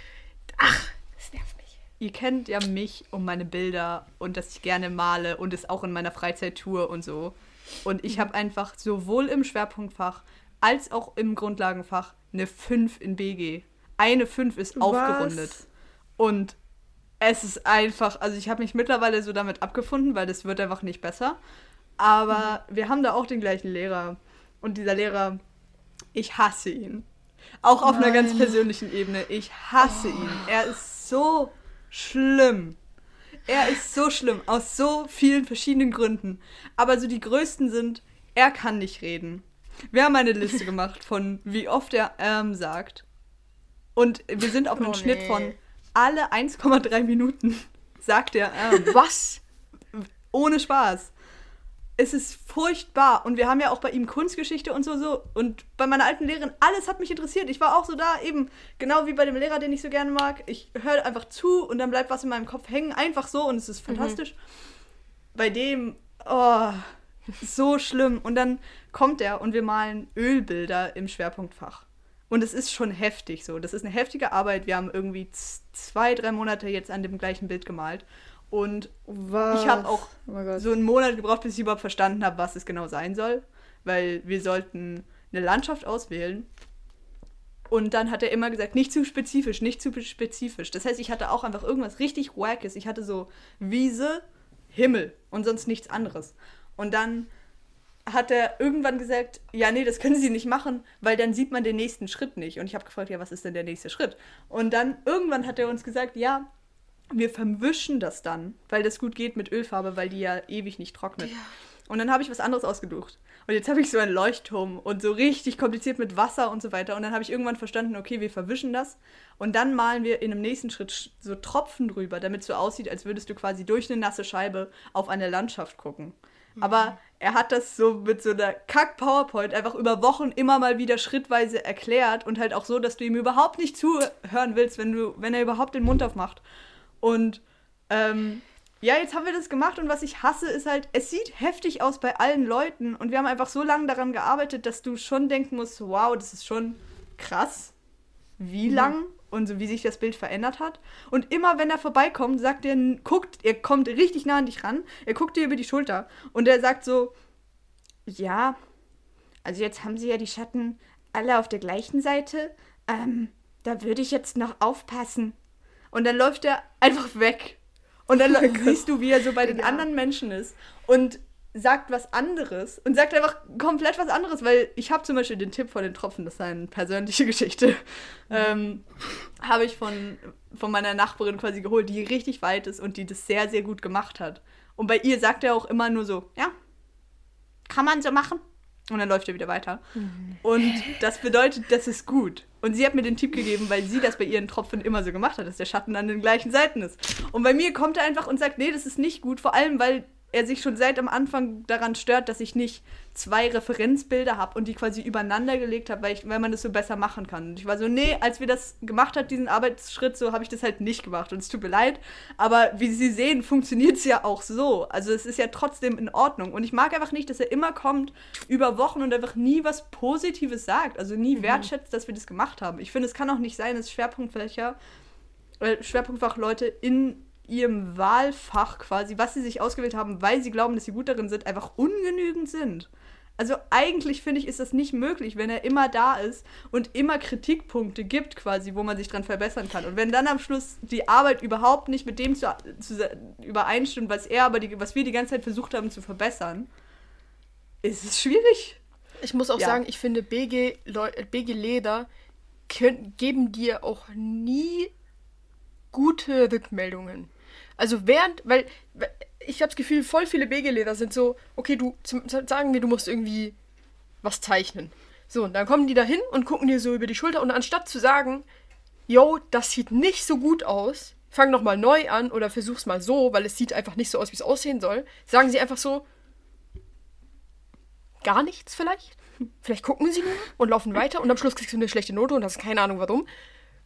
ach, das nervt mich. Ihr kennt ja mich und meine Bilder und dass ich gerne male und es auch in meiner Freizeit tue und so. Und ich habe einfach sowohl im Schwerpunktfach als auch im Grundlagenfach eine 5 in BG. Eine 5 ist aufgerundet. Und es ist einfach, also ich habe mich mittlerweile so damit abgefunden, weil das wird einfach nicht besser. Aber wir haben da auch den gleichen Lehrer. Und dieser Lehrer, ich hasse ihn. Auch auf einer ganz Nein. persönlichen Ebene. Ich hasse ihn. Er ist so schlimm. Er ist so schlimm, aus so vielen verschiedenen Gründen. Aber so die größten sind, er kann nicht reden. Wir haben eine Liste gemacht von, wie oft er ähm sagt. Und wir sind auf einen Oh, Schnitt nee. von alle 1,3 Minuten sagt er ähm. Was? Ohne Spaß. Es ist furchtbar. Und wir haben ja auch bei ihm Kunstgeschichte und so, so. Und bei meiner alten Lehrerin, alles hat mich interessiert. Ich war auch so da, eben, genau wie bei dem Lehrer, den ich so gerne mag. Ich höre einfach zu und dann bleibt was in meinem Kopf hängen. Einfach so und es ist fantastisch. Bei dem, oh, so schlimm. Und dann kommt er und wir malen Ölbilder im Schwerpunktfach. Und es ist schon heftig so. Das ist eine heftige Arbeit. Wir haben irgendwie zwei, drei Monate jetzt an dem gleichen Bild gemalt. Und Was? ich habe auch Oh so einen Monat gebraucht, bis ich überhaupt verstanden habe, was es genau sein soll. Weil wir sollten eine Landschaft auswählen. Und dann hat er immer gesagt, nicht zu spezifisch, nicht zu spezifisch. Das heißt, ich hatte auch einfach irgendwas richtig Wackes. Ich hatte so Wiese, Himmel und sonst nichts anderes. Und dann hat er irgendwann gesagt, ja, nee, das können Sie nicht machen, weil dann sieht man den nächsten Schritt nicht. Und ich habe gefragt, ja, was ist denn der nächste Schritt? Und dann irgendwann hat er uns gesagt, ja, wir verwischen das dann, weil das gut geht mit Ölfarbe, weil die ja ewig nicht trocknet. Ja. Und dann habe ich was anderes ausgesucht. Und jetzt habe ich so einen Leuchtturm und so richtig kompliziert mit Wasser und so weiter. Und dann habe ich irgendwann verstanden, okay, wir verwischen das. Und dann malen wir in einem nächsten Schritt so Tropfen drüber, damit es so aussieht, als würdest du quasi durch eine nasse Scheibe auf eine Landschaft gucken. Aber er hat das so mit so einer Kack-PowerPoint einfach über Wochen immer mal wieder schrittweise erklärt und halt auch so, dass du ihm überhaupt nicht zuhören willst, wenn, du, wenn er überhaupt den Mund aufmacht. Und ähm, ja, jetzt haben wir das gemacht und was ich hasse, ist halt, es sieht heftig aus bei allen Leuten und wir haben einfach so lange daran gearbeitet, dass du schon denken musst, wow, das ist schon krass, wie lang und so wie sich das Bild verändert hat. Und immer wenn er vorbeikommt, sagt er, guckt, er kommt richtig nah an dich ran, er guckt dir über die Schulter und er sagt so, ja, also jetzt haben sie ja die Schatten alle auf der gleichen Seite, ähm, da würde ich jetzt noch aufpassen. Und dann läuft er einfach weg. Und dann siehst du, wie er so bei den Ja. anderen Menschen ist und sagt was anderes und sagt einfach komplett was anderes, weil ich habe zum Beispiel den Tipp von den Tropfen, das ist eine persönliche Geschichte, ähm, habe ich von, von meiner Nachbarin quasi geholt, die richtig weit ist und die das sehr, sehr gut gemacht hat. Und bei ihr sagt er auch immer nur so, ja, kann man so machen. Und dann läuft er wieder weiter. Und das bedeutet, das ist gut. Und sie hat mir den Tipp gegeben, weil sie das bei ihren Tropfen immer so gemacht hat, dass der Schatten an den gleichen Seiten ist. Und bei mir kommt er einfach und sagt, nee, das ist nicht gut. Vor allem, weil er sich schon seit am Anfang daran stört, dass ich nicht zwei Referenzbilder habe und die quasi übereinander gelegt habe, weil, ich- weil man das so besser machen kann. Und ich war so, nee, als wir das gemacht hat, diesen Arbeitsschritt, so habe ich das halt nicht gemacht. Und es tut mir leid, aber wie Sie sehen, funktioniert es ja auch so. Also es ist ja trotzdem in Ordnung. Und ich mag einfach nicht, dass er immer kommt über Wochen und einfach nie was Positives sagt. Also nie wertschätzt, dass wir das gemacht haben. Ich finde, es kann auch nicht sein, dass Schwerpunktfächer, äh, Schwerpunktfachleute in ihrem Wahlfach quasi, was sie sich ausgewählt haben, weil sie glauben, dass sie gut darin sind, einfach ungenügend sind. Also eigentlich finde ich, ist das nicht möglich, wenn er immer da ist und immer Kritikpunkte gibt quasi, wo man sich dran verbessern kann. Und wenn dann am Schluss die Arbeit überhaupt nicht mit dem zu, zu, übereinstimmt, was er aber die, was wir die ganze Zeit versucht haben zu verbessern, ist es schwierig. Ich muss auch Ja. sagen, ich finde, BG, Leu BG Leder können, geben dir auch nie gute Rückmeldungen. Also während, weil ich habe das Gefühl, voll viele BG-Leder sind so, okay, du, sagen wir, du musst irgendwie was zeichnen. So, und dann kommen die da hin und gucken dir so über die Schulter und anstatt zu sagen, yo, das sieht nicht so gut aus, fang noch mal neu an oder versuch's mal so, weil es sieht einfach nicht so aus, wie es aussehen soll, sagen sie einfach so, gar nichts vielleicht. Vielleicht gucken sie nur und laufen weiter und am Schluss kriegst du eine schlechte Note und hast keine Ahnung warum.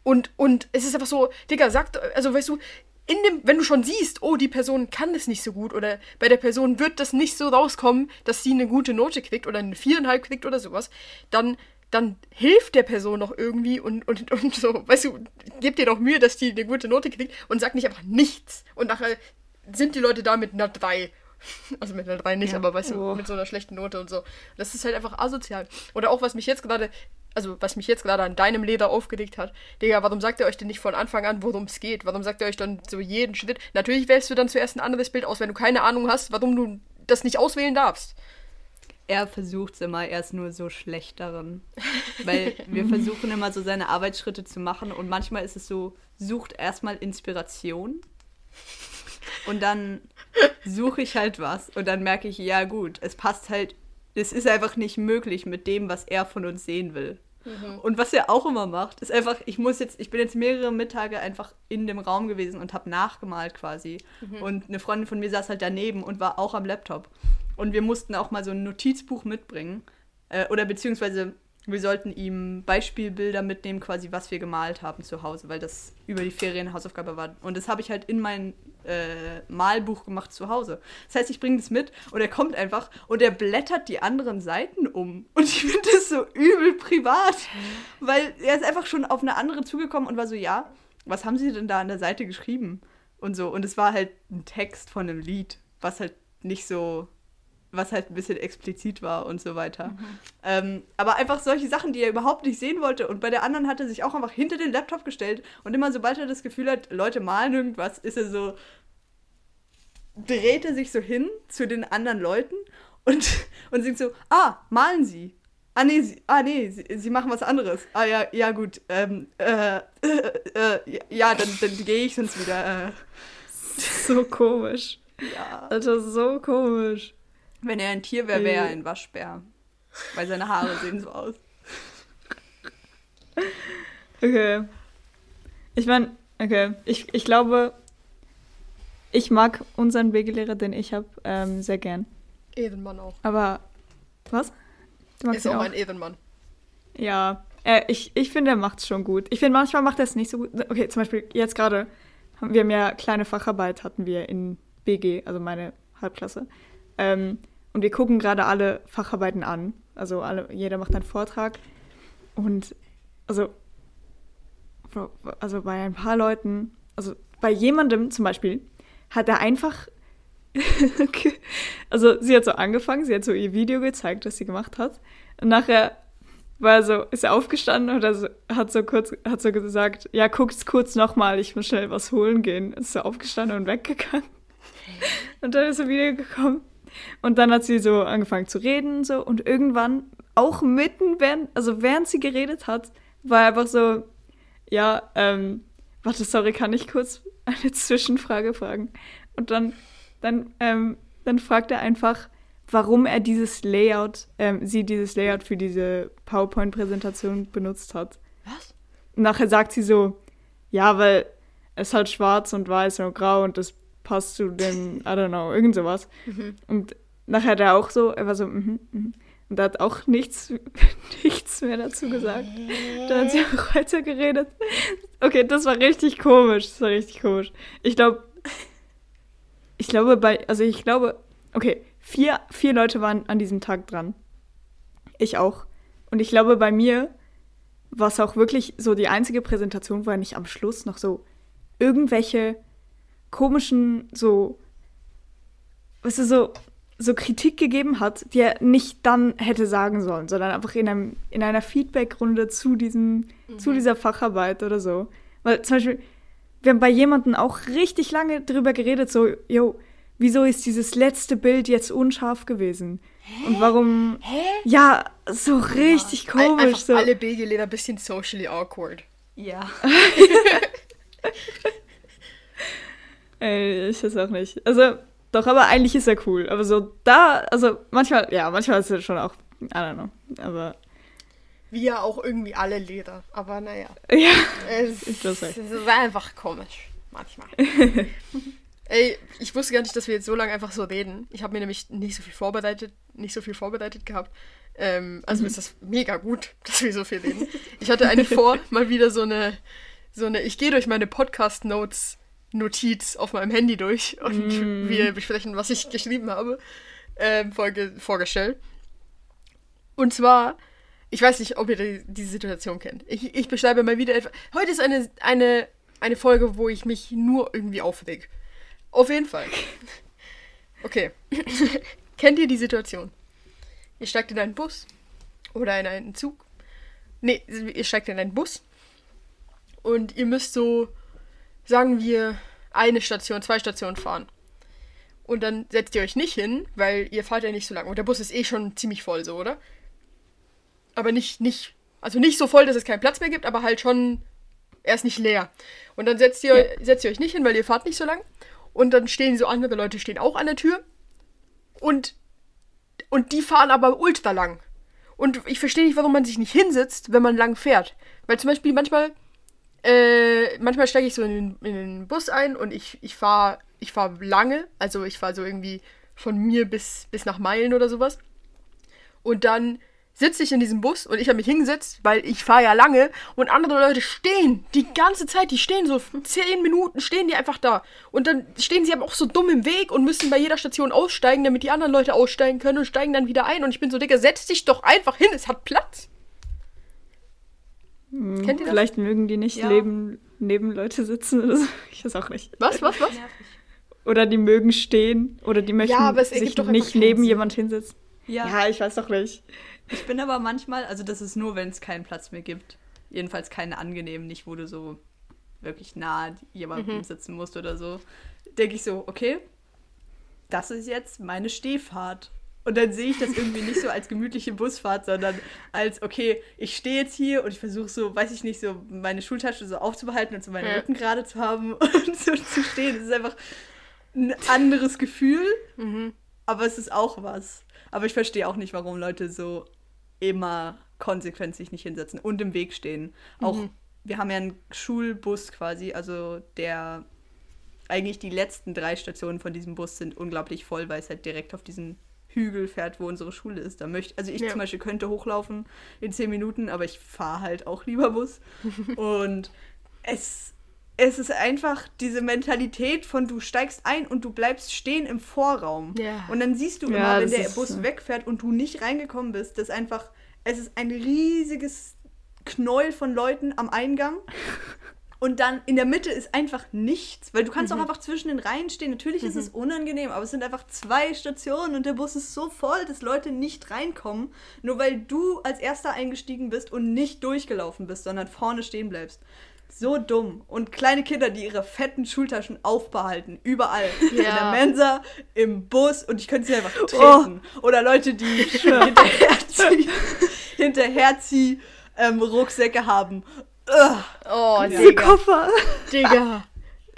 Und, und es ist einfach so, Digga, sagt, also weißt du, in dem, wenn du schon siehst, oh, die Person kann das nicht so gut oder bei der Person wird das nicht so rauskommen, dass sie eine gute Note kriegt oder eine viereinhalb kriegt oder sowas, dann, dann hilft der Person doch irgendwie und, und, und so, weißt du, gib dir doch Mühe, dass die eine gute Note kriegt und sag nicht einfach nichts. Und nachher sind die Leute da mit einer 3. Also mit einer 3 nicht, Ja. aber weißt du, Oh. mit so einer schlechten Note und so. Das ist halt einfach asozial. Oder auch, was mich jetzt gerade, also was mich jetzt gerade an deinem Leder aufgeregt hat. Digga, warum sagt ihr euch denn nicht von Anfang an, worum es geht? Warum sagt ihr euch dann so jeden Schritt? Natürlich wählst du dann zuerst ein anderes Bild aus, wenn du keine Ahnung hast, warum du das nicht auswählen darfst. Er versucht es immer, er ist nur so schlecht darin. Weil wir versuchen immer so seine Arbeitsschritte zu machen und manchmal ist es so, sucht erstmal Inspiration und dann suche ich halt was und dann merke ich, ja gut, es passt halt, es ist einfach nicht möglich mit dem, was er von uns sehen will. Und was er auch immer macht, ist einfach, ich muss jetzt, ich bin jetzt mehrere Mittage einfach in dem Raum gewesen und habe nachgemalt quasi. Und eine Freundin von mir saß halt daneben und war auch am Laptop. Und wir mussten auch mal so ein Notizbuch mitbringen. Äh, oder beziehungsweise wir sollten ihm Beispielbilder mitnehmen, quasi was wir gemalt haben zu Hause, weil das über die Ferien Hausaufgabe war. Und das habe ich halt in mein äh, Malbuch gemacht zu Hause. Das heißt, ich bringe das mit und er kommt einfach und er blättert die anderen Seiten um. Und ich finde das so übel privat, weil er ist einfach schon auf eine andere zugekommen und war so, ja, was haben Sie denn da an der Seite geschrieben? Und so. Und es war halt ein Text von einem Lied, was halt nicht so was halt ein bisschen explizit war und so weiter. Ähm, aber einfach solche Sachen, die er überhaupt nicht sehen wollte. Und bei der anderen hat er sich auch einfach hinter den Laptop gestellt. Und immer sobald er das Gefühl hat, Leute malen irgendwas, ist er so, dreht er sich so hin zu den anderen Leuten und, und singt so, ah, malen Sie. Ah nee, sie, ah, nee sie, sie machen was anderes. Ah ja, ja gut. Ähm, äh, äh, äh, ja, dann, dann gehe ich sonst wieder. Äh. So komisch. Ja. Alter, so komisch. Wenn er ein Tier wäre, wäre er ein Waschbär. Weil seine Haare sehen so aus. Okay. Ich meine, okay. Ich, ich glaube, ich mag unseren Wegelehrer, den ich habe, ähm, sehr gern. Ehrenmann auch. Aber, was? Du magst Ist auch auch? ein Ehrenmann. Ja, äh, ich, ich finde, er macht es schon gut. Ich finde, manchmal macht er es nicht so gut. Okay, zum Beispiel jetzt gerade, haben wir haben ja kleine Facharbeit hatten wir in BG, also meine Halbklasse. Ähm, und wir gucken gerade alle Facharbeiten an. Also alle, jeder macht einen Vortrag. Und also, also bei ein paar Leuten, also bei jemandem zum Beispiel, hat er einfach Okay. Also sie hat so angefangen, sie hat so ihr Video gezeigt, das sie gemacht hat. Und nachher war er so, ist er aufgestanden und er so, hat so kurz, hat so gesagt, ja, guckt's kurz nochmal, ich muss schnell was holen gehen. Ist so aufgestanden und weggegangen. Und dann ist er wieder gekommen. Und dann hat sie so angefangen zu reden und so. Und irgendwann, auch mitten während, also während sie geredet hat, war einfach so, ja, ähm, warte, sorry, kann ich kurz eine Zwischenfrage fragen? Und dann, dann, ähm, dann fragt er einfach, warum er dieses Layout, ähm, sie dieses Layout für diese PowerPoint-Präsentation benutzt hat. Was? Und nachher sagt sie so, ja, weil es halt schwarz und weiß und grau und das passt zu dem, I don't know, irgend sowas. Und nachher hat er auch so, er war so, mhm, mhm. Und er hat auch nichts, nichts mehr dazu gesagt. Dann hat sie auch weiter geredet. Okay, das war richtig komisch. Das war richtig komisch. Ich glaube, ich glaube bei, also ich glaube, okay, vier, vier Leute waren an diesem Tag dran. Ich auch. Und ich glaube, bei mir war es auch wirklich so die einzige Präsentation, wo er nicht am Schluss noch so irgendwelche komischen, so, weißt du, so, so Kritik gegeben hat, die er nicht dann hätte sagen sollen, sondern einfach in, einem, in einer Feedback-Runde zu, diesem, zu dieser Facharbeit oder so. Weil zum Beispiel, wir haben bei jemandem auch richtig lange drüber geredet, so, yo, wieso ist dieses letzte Bild jetzt unscharf gewesen? Und warum. Hä? Ja, so richtig Ein- komisch. Einfach So. alle BG-Lehrer ein bisschen socially awkward. Ja. Ey, ich weiß auch nicht. Also, doch, aber eigentlich ist er cool. Aber so da, also manchmal, ja, manchmal ist er schon auch, I don't know. Aber, Wie ja auch irgendwie alle Lehrer. Aber naja. ja. Es, Ist das es ist einfach komisch. Manchmal. Ey, ich wusste gar nicht, dass wir jetzt so lange einfach so reden. Ich habe mir nämlich nicht so viel vorbereitet, nicht so viel vorbereitet gehabt. Ähm, also ist das mega gut, dass wir so viel reden. Ich hatte eine vor, mal wieder so eine, so eine, ich gehe durch meine Podcast-Notes Notiz auf meinem Handy durch und wir besprechen, was ich geschrieben habe, ähm, vorge vorgestellt. Und zwar, ich weiß nicht, ob ihr die, diese Situation kennt. Ich, ich beschreibe mal wieder etwas. Heute ist eine, eine, eine Folge, wo ich mich nur irgendwie aufreg. Auf jeden Fall. Okay. Kennt ihr die Situation? Ihr steigt in einen Bus oder in einen Zug. Nee, ihr steigt in einen Bus und ihr müsst so, sagen wir, eine Station, zwei Stationen fahren. Und dann setzt ihr euch nicht hin, weil ihr fahrt ja nicht so lange. Und der Bus ist eh schon ziemlich voll, so, oder? Aber nicht, nicht, also nicht so voll, dass es keinen Platz mehr gibt, aber halt schon, er ist nicht leer. Und dann setzt ihr, setzt ihr euch nicht hin, weil ihr fahrt nicht so lang. Und dann stehen so andere Leute, stehen auch an der Tür. Und, und die fahren aber ultra lang. Und ich verstehe nicht, warum man sich nicht hinsetzt, wenn man lang fährt. Weil zum Beispiel manchmal, äh, manchmal steige ich so in den, in den Bus ein und ich, ich fahre ich fahr lange. Also ich fahre so irgendwie von mir bis, bis nach Meilen oder sowas. Und dann sitze ich in diesem Bus und ich habe mich hingesetzt, weil ich fahre ja lange und andere Leute stehen die ganze Zeit, die stehen so zehn Minuten, stehen die einfach da. Und dann stehen sie aber auch so dumm im Weg und müssen bei jeder Station aussteigen, damit die anderen Leute aussteigen können und steigen dann wieder ein. Und ich bin so, Digga, setz dich doch einfach hin, es hat Platz. Kennt ihr das? Vielleicht mögen die nicht Ja. neben, neben Leute sitzen oder so. Ich weiß auch nicht. Was, was, was? Oder die mögen stehen. Oder die möchten aber es sich nicht keinen neben Sinn. jemand hinsetzen. Ja. ich weiß doch nicht. Ich bin aber manchmal, also das ist nur, wenn es keinen Platz mehr gibt. Jedenfalls keine angenehmen, nicht wo du so wirklich nah jemandem Mhm. sitzen musst oder so. Denke ich so, okay, das ist jetzt meine Stehfahrt. Und dann sehe ich das irgendwie nicht so als gemütliche Busfahrt, sondern als, okay, ich stehe jetzt hier und ich versuche so, weiß ich nicht, so meine Schultasche so aufzubehalten und so meinen Ja. Rücken gerade zu haben und so zu stehen. Das ist einfach ein anderes Gefühl, Mhm. aber es ist auch was. Aber ich verstehe auch nicht, warum Leute so immer konsequent sich nicht hinsetzen und im Weg stehen. Auch, Mhm. wir haben ja einen Schulbus quasi, also der eigentlich die letzten drei Stationen von diesem Bus sind unglaublich voll, weil es halt direkt auf diesen Hügel fährt, wo unsere Schule ist. Da möchte, also ich Ja. zum Beispiel könnte hochlaufen in zehn Minuten, aber ich fahre halt auch lieber Bus. und es, es ist einfach diese Mentalität von du steigst ein und du bleibst stehen im Vorraum. Ja. Und dann siehst du Ja, immer, wenn der Bus so. wegfährt und du nicht reingekommen bist, dass einfach, es ist ein riesiges Knäuel von Leuten am Eingang. Und dann in der Mitte ist einfach nichts, weil du kannst Mhm. auch einfach zwischen den Reihen stehen. Natürlich ist es unangenehm, aber es sind einfach zwei Stationen und der Bus ist so voll, dass Leute nicht reinkommen, nur weil du als erster eingestiegen bist und nicht durchgelaufen bist, sondern vorne stehen bleibst. So dumm. Und kleine Kinder, die ihre fetten Schultaschen aufbehalten, überall. In der Ja. Mensa, im Bus und ich könnte sie einfach Oh. treten. Oder Leute, die hinterherziehen, hinterherzieh, ähm, Rucksäcke haben. Oh, Diese Digga. Koffer. Digga.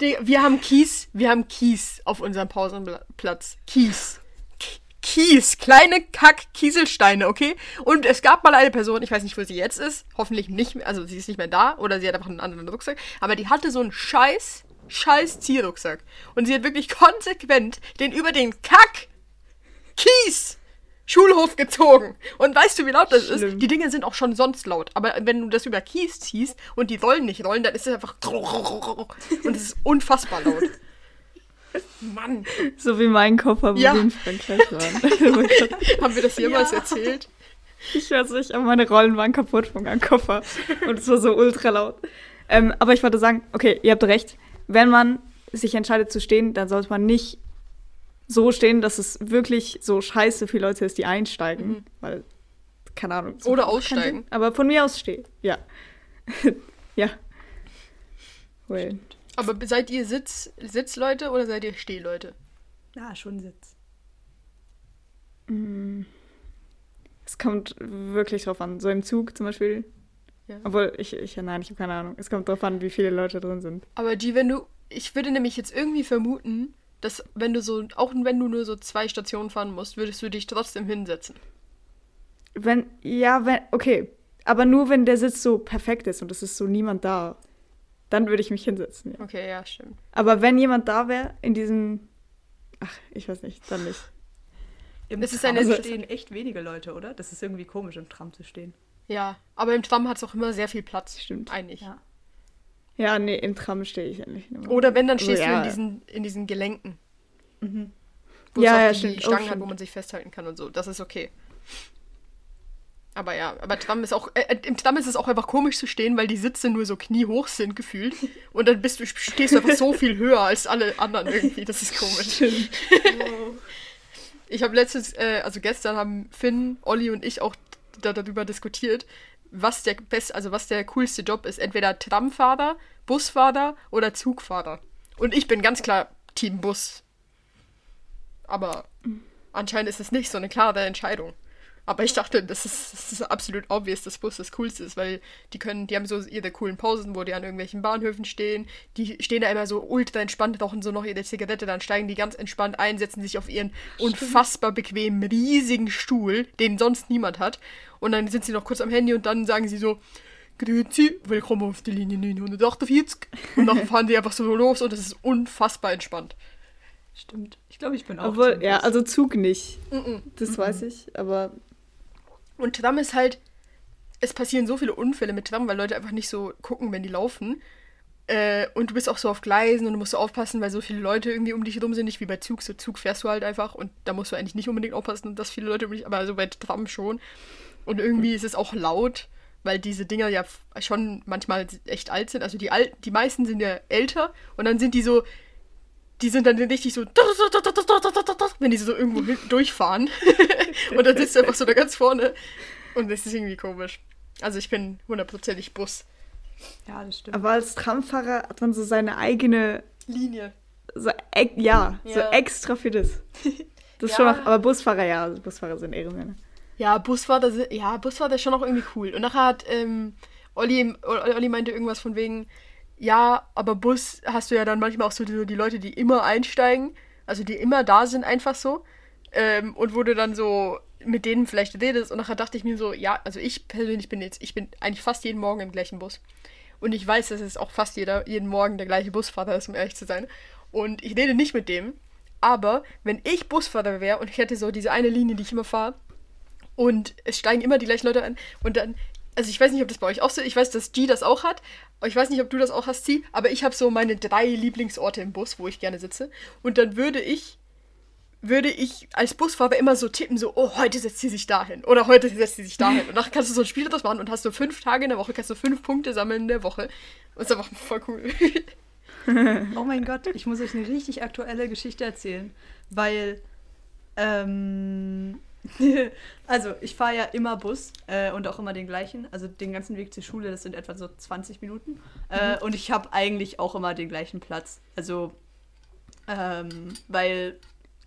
Digga. Wir haben Kies, wir haben Kies auf unserem Pausenplatz. Kies. Kies, kleine Kack-Kieselsteine, okay? Und es gab mal eine Person, ich weiß nicht, wo sie jetzt ist, hoffentlich nicht mehr, also sie ist nicht mehr da oder sie hat einfach einen anderen Rucksack, aber die hatte so einen scheiß, scheiß Zierrucksack. Und sie hat wirklich konsequent den über den Kack Kies Schulhof gezogen. Und weißt du, wie laut das Schlimm. ist? Die Dinge sind auch schon sonst laut. Aber wenn du das über Kies ziehst und die rollen nicht rollen, dann ist es einfach. Und es ist unfassbar laut. Mann, So wie mein Koffer, wo Ja. wir in Frankreich waren. Oh mein Gott. haben wir das jemals Ja. erzählt? Ich weiß nicht, aber meine Rollen waren kaputt von meinem Koffer. Und es war so ultra laut. Ähm, aber ich wollte sagen, okay, ihr habt recht. Wenn man sich entscheidet zu stehen, dann sollte man nicht so stehen, dass es wirklich so scheiße für Leute ist, die einsteigen. Weil, keine Ahnung. Oder aussteigen. Aber von mir aus stehen. Ja. ja. Well. Aber seid ihr Sitz, Sitzleute oder seid ihr Stehleute? Na, schon Sitz. Es kommt wirklich drauf an. So im Zug zum Beispiel. Ja. Obwohl, ich, ich nein, ich habe keine Ahnung. Es kommt drauf an, wie viele Leute drin sind. Aber die, wenn du. Ich würde nämlich jetzt irgendwie vermuten, dass wenn du so, auch wenn du nur so zwei Stationen fahren musst, würdest du dich trotzdem hinsetzen. Wenn, ja, wenn, okay. Aber nur wenn der Sitz so perfekt ist und es ist so niemand da, dann würde ich mich hinsetzen, ja. Okay, ja, stimmt. Aber wenn jemand da wäre, in diesem, ach, ich weiß nicht, dann nicht. Im Es ist Tram eine- stehen echt wenige Leute, oder? Das ist irgendwie komisch, im Tram zu stehen. Ja, aber im Tram hat es auch immer sehr viel Platz. Stimmt. Eigentlich. Ja. Ja, nee, im Tram stehe ich eigentlich immer. Oder wenn, dann Also, stehst du ja. in diesen, in diesen Gelenken. Mhm. Wo Ja, ja, es auch die stimmt. Oh, Stangen hat, stimmt. wo man sich festhalten kann und so. Das ist okay. Aber ja, aber Tram ist auch, äh, im Tram ist es auch einfach komisch zu stehen, weil die Sitze nur so kniehoch sind gefühlt. Und dann bist du, stehst du einfach so viel höher als alle anderen irgendwie. Das ist komisch. Ich habe letztens, äh, also gestern haben Finn, Olli und ich auch da, darüber diskutiert, was der best, also was der coolste Job ist. Entweder Tramfahrer, Busfahrer oder Zugfahrer. Und ich bin ganz klar Team Bus. Aber anscheinend ist es nicht so eine klare Entscheidung. Aber ich dachte, das ist, das ist absolut obvious, dass Bus das Coolste ist, weil die können, die haben so ihre coolen Pausen, wo die an irgendwelchen Bahnhöfen stehen. Die stehen da immer so ultra entspannt, rauchen so noch ihre Zigarette, dann steigen die ganz entspannt ein, setzen sich auf ihren unfassbar bequemen, riesigen Stuhl, den sonst niemand hat. Und dann sind sie noch kurz am Handy und dann sagen sie so, Grüezi, willkommen auf der Linie 948. Und dann fahren die einfach so los und das ist unfassbar entspannt. Stimmt. Ich glaube, ich bin auch. Obwohl, ja, also Zug nicht. Mhm. Das weiß ich, aber Und Tram ist halt, es passieren so viele Unfälle mit Tram, weil Leute einfach nicht so gucken, wenn die laufen. Äh, und du bist auch so auf Gleisen und du musst so aufpassen, weil so viele Leute irgendwie um dich rum sind, nicht wie bei Zug. So Zug fährst du halt einfach und da musst du eigentlich nicht unbedingt aufpassen, dass viele Leute um dich, aber so bei Tram schon. Und irgendwie ist es auch laut, weil diese Dinger ja schon manchmal echt alt sind. Also die, Al die meisten sind ja älter und dann sind die so die sind dann richtig so, wenn die so irgendwo durchfahren. und dann sitzt du einfach so da ganz vorne. Und das ist irgendwie komisch. Also ich bin hundertprozentig Bus. Ja, das stimmt. Aber als Tramfahrer hat man so seine eigene, Linie. so, e ja, so Ja. extra für das. Das ist Ja. schon auch, aber Busfahrer, ja, also Busfahrer sind Ehrenmänner. Ja, Busfahrer, sind- ja, Busfahrer ist schon auch irgendwie cool. Und nachher hat ähm, Olli, Olli meinte irgendwas von wegen, ja, aber Bus hast du ja dann manchmal auch so die, die Leute, die immer einsteigen, also die immer da sind, einfach so. Ähm, und du dann so mit denen vielleicht redest. Und nachher dachte ich mir so, ja, also ich persönlich bin jetzt, ich bin eigentlich fast jeden Morgen im gleichen Bus. Und ich weiß, dass es auch fast jeder, jeden Morgen der gleiche Busfahrer ist, um ehrlich zu sein. Und ich rede nicht mit dem. Aber wenn ich Busfahrer wäre und ich hätte so diese eine Linie, die ich immer fahre, und es steigen immer die gleichen Leute ein. Und dann, also ich weiß nicht, ob das bei euch auch so ist. Ich weiß, dass G das auch hat. Ich weiß nicht, ob du das auch hast, C. Aber ich habe so meine drei Lieblingsorte im Bus, wo ich gerne sitze. Und dann würde ich, würde ich als Busfahrer immer so tippen, so, oh, heute setzt sie sich dahin. Oder heute setzt sie sich dahin. Und dann kannst du so ein Spiel draus machen und hast so fünf Tage in der Woche, kannst du fünf Punkte sammeln in der Woche. Und ist einfach voll cool. Oh mein Gott, ich muss euch eine richtig aktuelle Geschichte erzählen, weil ähm, also ich fahre ja immer Bus äh, und auch immer den gleichen, also den ganzen Weg zur Schule, das sind etwa so 20 Minuten. Äh, und ich habe eigentlich auch immer den gleichen Platz, also ähm, weil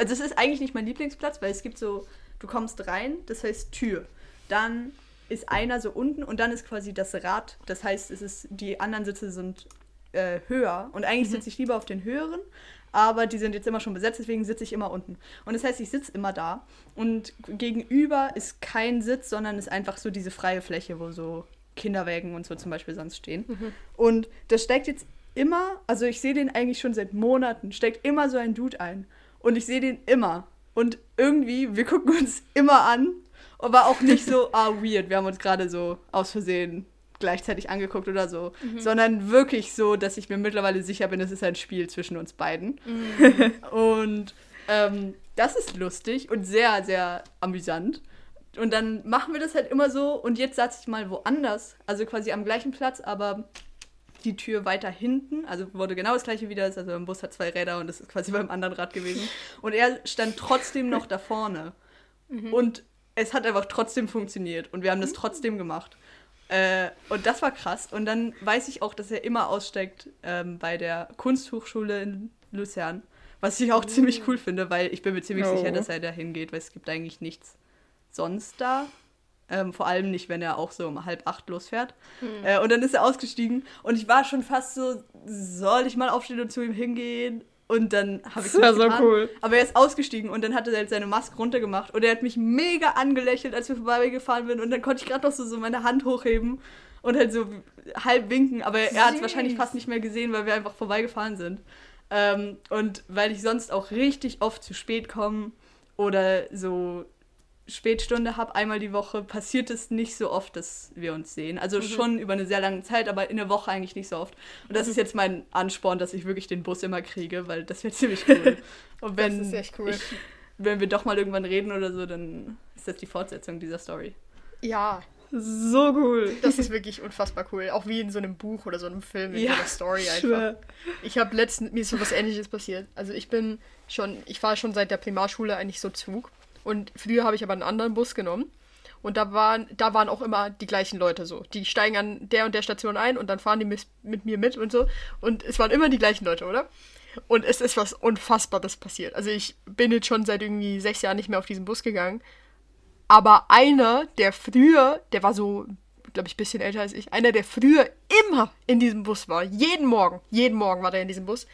also es ist eigentlich nicht mein Lieblingsplatz, weil es gibt so, du kommst rein, das heißt Tür, dann ist einer so unten und dann ist quasi das Rad, das heißt, es ist die anderen Sitze sind äh, höher. Und eigentlich sitze ich lieber auf den höheren, aber die sind jetzt immer schon besetzt, deswegen sitze ich immer unten. Und das heißt, ich sitze immer da. Und gegenüber ist kein Sitz, sondern ist einfach so diese freie Fläche, wo so Kinderwägen und so zum Beispiel sonst stehen. Und das steigt jetzt immer, also ich sehe den eigentlich schon seit Monaten, steigt immer so ein Dude ein. Und ich sehe den immer. Und irgendwie, wir gucken uns immer an, aber auch nicht so, ah, weird, wir haben uns gerade so aus Versehen gleichzeitig angeguckt oder so, sondern wirklich so, dass ich mir mittlerweile sicher bin, es ist ein Spiel zwischen uns beiden. Und ähm, das ist lustig und sehr, sehr amüsant. Und dann machen wir das halt immer so und jetzt saß ich mal woanders, also quasi am gleichen Platz, aber die Tür weiter hinten, also wurde genau das gleiche wieder, also im Bus hat zwei Räder und das ist quasi beim anderen Rad gewesen. Und er stand trotzdem noch da vorne. Und es hat einfach trotzdem funktioniert und wir haben das trotzdem gemacht. Äh, und das war krass. Und dann weiß ich auch, dass er immer aussteigt ähm, bei der Kunsthochschule in Luzern. Was ich auch ziemlich cool finde, weil ich bin mir ziemlich Oh. sicher, dass er da hingeht, weil es gibt eigentlich nichts sonst da. Ähm, vor allem nicht, wenn er auch so um halb acht losfährt. Äh, und dann ist er ausgestiegen und ich war schon fast so, soll ich mal aufstehen und zu ihm hingehen? Und dann habe ich Das so getan. cool. Aber er ist ausgestiegen und dann hat er halt seine Maske runtergemacht und er hat mich mega angelächelt, als wir vorbeigefahren sind und dann konnte ich gerade noch so, so meine Hand hochheben und halt so halb winken, aber er hat es wahrscheinlich fast nicht mehr gesehen, weil wir einfach vorbeigefahren sind. Ähm, und weil ich sonst auch richtig oft zu spät komme oder so Spätstunde habe, einmal die Woche, passiert es nicht so oft, dass wir uns sehen. Also schon über eine sehr lange Zeit, aber in der Woche eigentlich nicht so oft. Und das ist jetzt mein Ansporn, dass ich wirklich den Bus immer kriege, weil das wäre ziemlich cool. Und wenn, Das ist echt cool. ich, wenn wir doch mal irgendwann reden oder so, dann ist das die Fortsetzung dieser Story. Ja, So cool. das ist wirklich unfassbar cool. Auch wie in so einem Buch oder so einem Film, in Ja, einer Story einfach. Schwör. Ich habe letztens, mir ist so was ähnliches passiert. Also ich bin schon, ich fahre schon seit der Primarschule eigentlich so Zug. Und früher habe ich aber einen anderen Bus genommen. Und da waren, da waren auch immer die gleichen Leute so. Die steigen an der und der Station ein und dann fahren die mit, mit mir mit und so. Und es waren immer die gleichen Leute, oder? Und es ist was Unfassbares passiert. Also ich bin jetzt schon seit irgendwie sechs Jahren nicht mehr auf diesen Bus gegangen. Aber einer, der früher, der war so, glaube ich, ein bisschen älter als ich, einer, der früher immer in diesem Bus war, jeden Morgen, jeden Morgen war der in diesem Bus,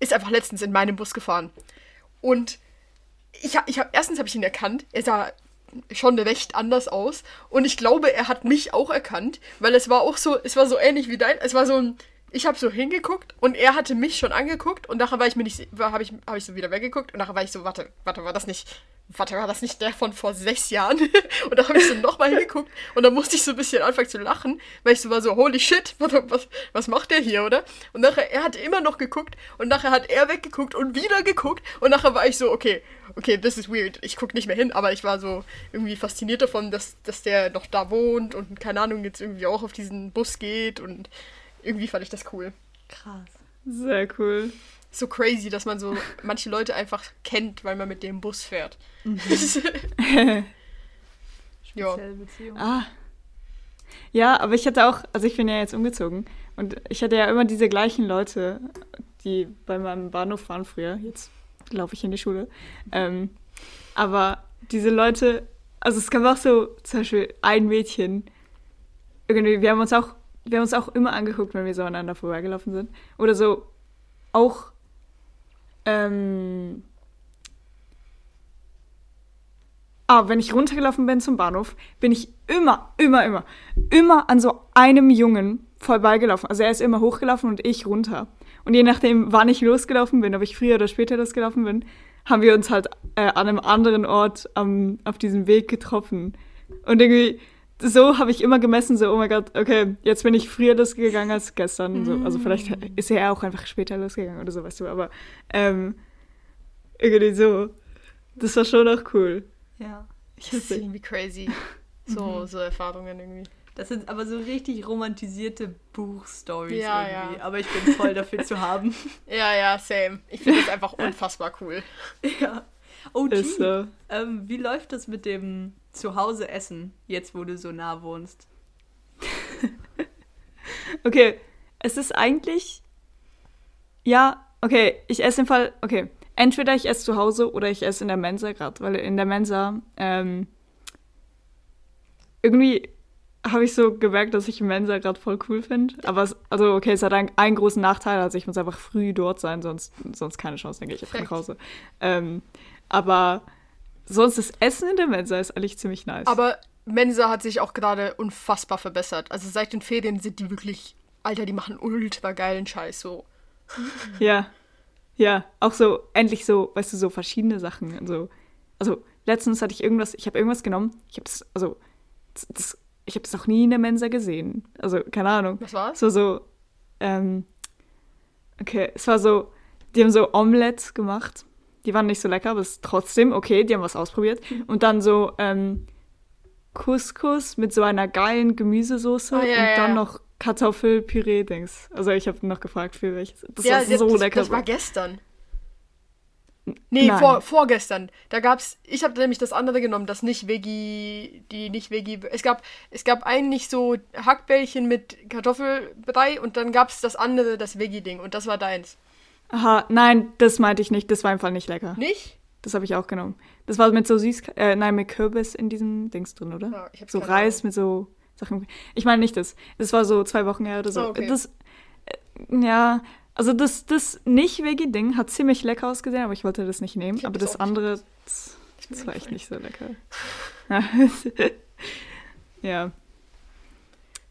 ist einfach letztens in meinem Bus gefahren. Und ich ich hab, erstens habe ich ihn erkannt, er sah schon recht anders aus. Und ich glaube, er hat mich auch erkannt, weil es war auch so, es war so ähnlich wie dein, es war so ein, ich habe so hingeguckt und er hatte mich schon angeguckt und nachher war ich mir nicht, habe ich, hab ich so wieder weggeguckt und nachher war ich so, warte, warte, war das nicht, warte, war das nicht der von vor sechs Jahren? und da habe ich so nochmal hingeguckt und dann musste ich so ein bisschen anfangen zu lachen, weil ich so war so, holy shit, warte, was, was macht der hier, oder? Und nachher, er hat immer noch geguckt und nachher hat er weggeguckt und wieder geguckt und nachher war ich so, okay, okay, das ist weird, ich gucke nicht mehr hin, aber ich war so irgendwie fasziniert davon, dass, dass der noch da wohnt und keine Ahnung, jetzt irgendwie auch auf diesen Bus geht und irgendwie fand ich das cool. Krass. Sehr cool. So crazy, dass man so manche Leute einfach kennt, weil man mit dem Bus fährt. ja. Spezielle Beziehung. Ah. Ja, aber ich hatte auch, also ich bin ja jetzt umgezogen und ich hatte ja immer diese gleichen Leute, die bei meinem Bahnhof waren früher. Jetzt laufe ich in die Schule. Ähm, aber diese Leute, also es gab auch so zum Beispiel ein Mädchen. Irgendwie, wir haben uns auch, wir haben uns auch immer angeguckt, wenn wir so aneinander vorbeigelaufen sind. Oder so auch ähm, Ah, wenn ich runtergelaufen bin zum Bahnhof, bin ich immer, immer, immer, immer an so einem Jungen vorbeigelaufen. Also er ist immer hochgelaufen und ich runter. Und je nachdem, wann ich losgelaufen bin, ob ich früher oder später losgelaufen bin, haben wir uns halt äh, an einem anderen Ort am, auf diesem Weg getroffen. Und irgendwie, so habe ich immer gemessen, so, oh mein Gott, okay, jetzt bin ich früher losgegangen als gestern. So, also vielleicht ist er auch einfach später losgegangen oder so, weißt du, aber ähm, irgendwie so. Das war schon auch cool. Ja. Das ist irgendwie crazy. So, so Erfahrungen irgendwie. Das sind aber so richtig romantisierte Buchstories Ja, irgendwie. ja. Aber ich bin voll dafür zu haben. Ja, ja, same. Ich finde das einfach unfassbar cool. ja. Oh, Ist so. ähm, wie läuft das mit dem Zuhause essen, jetzt wo du so nah wohnst? Okay, es ist eigentlich. Ja, okay, ich esse im Fall. Okay, entweder ich esse zu Hause oder ich esse in der Mensa gerade, weil in der Mensa ähm, irgendwie habe ich so gemerkt, dass ich Mensa gerade voll cool finde. Aber es, also okay, es hat einen, einen großen Nachteil, also ich muss einfach früh dort sein, sonst, sonst keine Chance, gehe ich einfach nach. Hause. Ähm, aber sonst das Essen in der Mensa ist eigentlich ziemlich nice. Aber Mensa hat sich auch gerade unfassbar verbessert. Also seit den Ferien sind die wirklich, Alter, die machen ultra geilen Scheiß so. Ja. Ja, auch so, endlich so, weißt du, so verschiedene Sachen. Also, also letztens hatte ich irgendwas, ich habe irgendwas genommen. Ich habe das, also, das, das, ich habe das noch nie in der Mensa gesehen. Also, keine Ahnung. Was war's? So, so, ähm, okay, es war so, die haben so Omelettes gemacht. Die waren nicht so lecker, aber es ist trotzdem okay, die haben was ausprobiert. Und dann so, ähm, Couscous mit so einer geilen Gemüsesoße Ah, ja, und ja, dann noch Kartoffelpüree-Dings. Also ich habe noch gefragt, für welches. Das ja, war so das, lecker. Das war gestern. Nee, Nein. vor, vorgestern. Da gab's, ich habe nämlich das andere genommen, das nicht Veggie, die nicht Veggie. Es gab, es gab eigentlich so Hackbällchen mit Kartoffelbrei und dann gab's das andere, das Veggie-Ding und das war deins. Aha, nein, das meinte ich nicht. Das war einfach nicht lecker. Nicht? Das habe ich auch genommen. Das war mit so süß, äh, nein, mit Kürbis in diesem Dings drin, oder? Ja, ich hab's so Reis Ahnung. mit so Sachen. Ich meine nicht das. Das war so zwei Wochen her oder so. Ah, okay. Das, äh, ja, also das, das nicht-Veggie-Ding hat ziemlich lecker ausgesehen, aber ich wollte das nicht nehmen. Ich Aber das das andere, das, das war echt nicht so lecker. ja,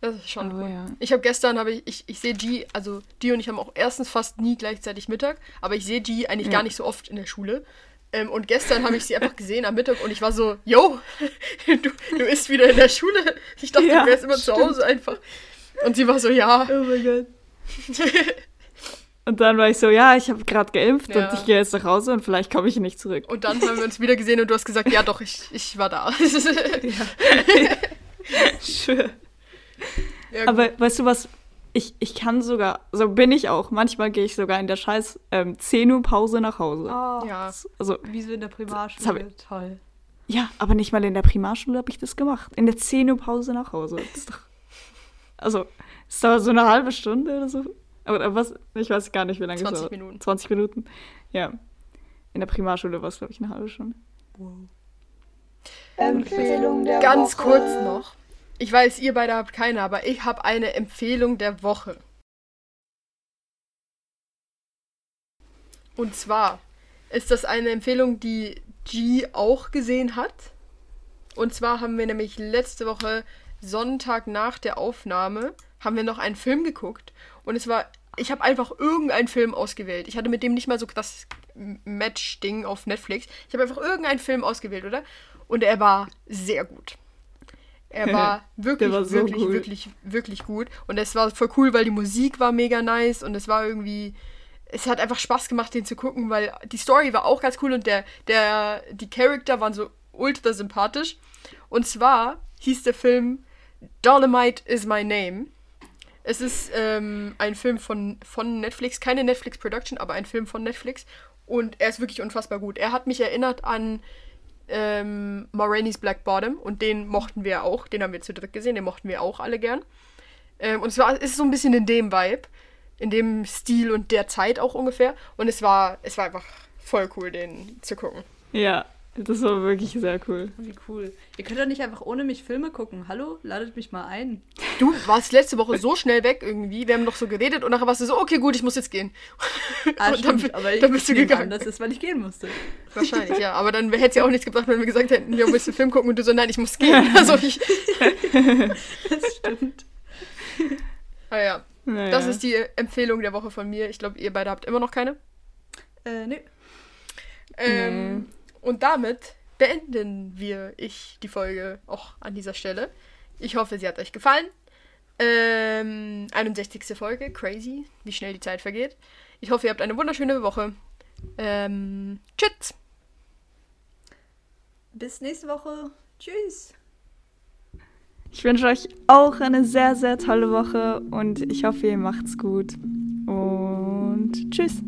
Das ist schon aber cool. ja. Ich habe gestern, habe ich, ich, ich sehe G, also G und ich haben auch erstens fast nie gleichzeitig Mittag, aber ich sehe G eigentlich Ja. gar nicht so oft in der Schule. Ähm, und gestern habe ich sie einfach gesehen am Mittag und ich war so, yo, du, du isst wieder in der Schule. Ich dachte, Ja, du wärst immer zu stimmt. Hause einfach. Und sie war so, ja. Oh mein Gott. Und dann war ich so, ja, ich habe gerade geimpft Ja. und ich gehe jetzt nach Hause und vielleicht komme ich nicht zurück. Und dann haben wir uns wieder gesehen und du hast gesagt, ja doch, ich, ich war da. Schön. Ja. Aber weißt du was? Ich, ich kann sogar, so bin ich auch. Manchmal gehe ich sogar in der scheiß ähm, 10 Uhr Pause nach Hause. Oh, ja. Also, Wie so in der Primarschule. Toll. ja, aber nicht mal in der Primarschule habe ich das gemacht. In der 10 Uhr Pause nach Hause. Das ist doch, also, es dauert so eine halbe Stunde oder so. Aber, aber was, ich weiß gar nicht, wie lange es 20 dauert. Minuten. 20 Minuten. Ja. In der Primarschule war es, glaube ich, eine halbe Stunde. Empfehlung der Ganz Woche. kurz noch. Ich weiß, ihr beide habt keine, aber ich habe eine Empfehlung der Woche. Und zwar ist das eine Empfehlung, die G auch gesehen hat. Und zwar haben wir nämlich letzte Woche Sonntag nach der Aufnahme haben wir noch einen Film geguckt und es war ich habe einfach irgendeinen Film ausgewählt. Ich hatte mit dem nicht mal so das Match-Ding auf Netflix. Ich habe einfach irgendeinen Film ausgewählt, oder? Und er war sehr gut. Er war wirklich, war so wirklich, gut. wirklich, wirklich gut. Und es war voll cool, weil die Musik war mega nice und es war irgendwie. Es hat einfach Spaß gemacht, den zu gucken, weil die Story war auch ganz cool und der, der, die Charakter waren so ultra sympathisch. Und zwar hieß der Film Dolomite is my name. Es ist ähm, ein Film von, von Netflix, keine Netflix-Production, aber ein Film von Netflix. Und er ist wirklich unfassbar gut. Er hat mich erinnert an ähm, Ma Rainey's Black Bottom und den mochten wir auch. Den haben wir zu dritt gesehen, den mochten wir auch alle gern. Ähm, und es war, ist so ein bisschen in dem Vibe, in dem Stil und der Zeit auch ungefähr. Und es war, es war einfach voll cool, den zu gucken. Ja, das war wirklich sehr cool. Wie cool. Ihr könnt doch nicht einfach ohne mich Filme gucken. Hallo? Ladet mich mal ein. Du warst letzte Woche so schnell weg irgendwie. Wir haben noch so geredet und nachher warst du so, okay, gut, ich muss jetzt gehen. Ah, und dann, stimmt, aber ich dann bist du gegangen. An, das ist, weil ich gehen musste. Wahrscheinlich, ja. Aber dann hätte es ja auch nichts gebracht, wenn wir gesagt hätten, ja, willst du Film gucken? Und du so, nein, ich muss gehen. Also ich, Das stimmt. ah ja. Naja. Das ist die Empfehlung der Woche von mir. Ich glaube, ihr beide habt immer noch keine. Äh, nö. Ähm, Und damit beenden wir ich die Folge auch an dieser Stelle. Ich hoffe, sie hat euch gefallen. Ähm, 61. Folge, crazy, wie schnell die Zeit vergeht. Ich hoffe, ihr habt eine wunderschöne Woche. Ähm, tschüss. Bis nächste Woche. Tschüss. Ich wünsche euch auch eine sehr, sehr tolle Woche und ich hoffe, ihr macht's gut. Und tschüss.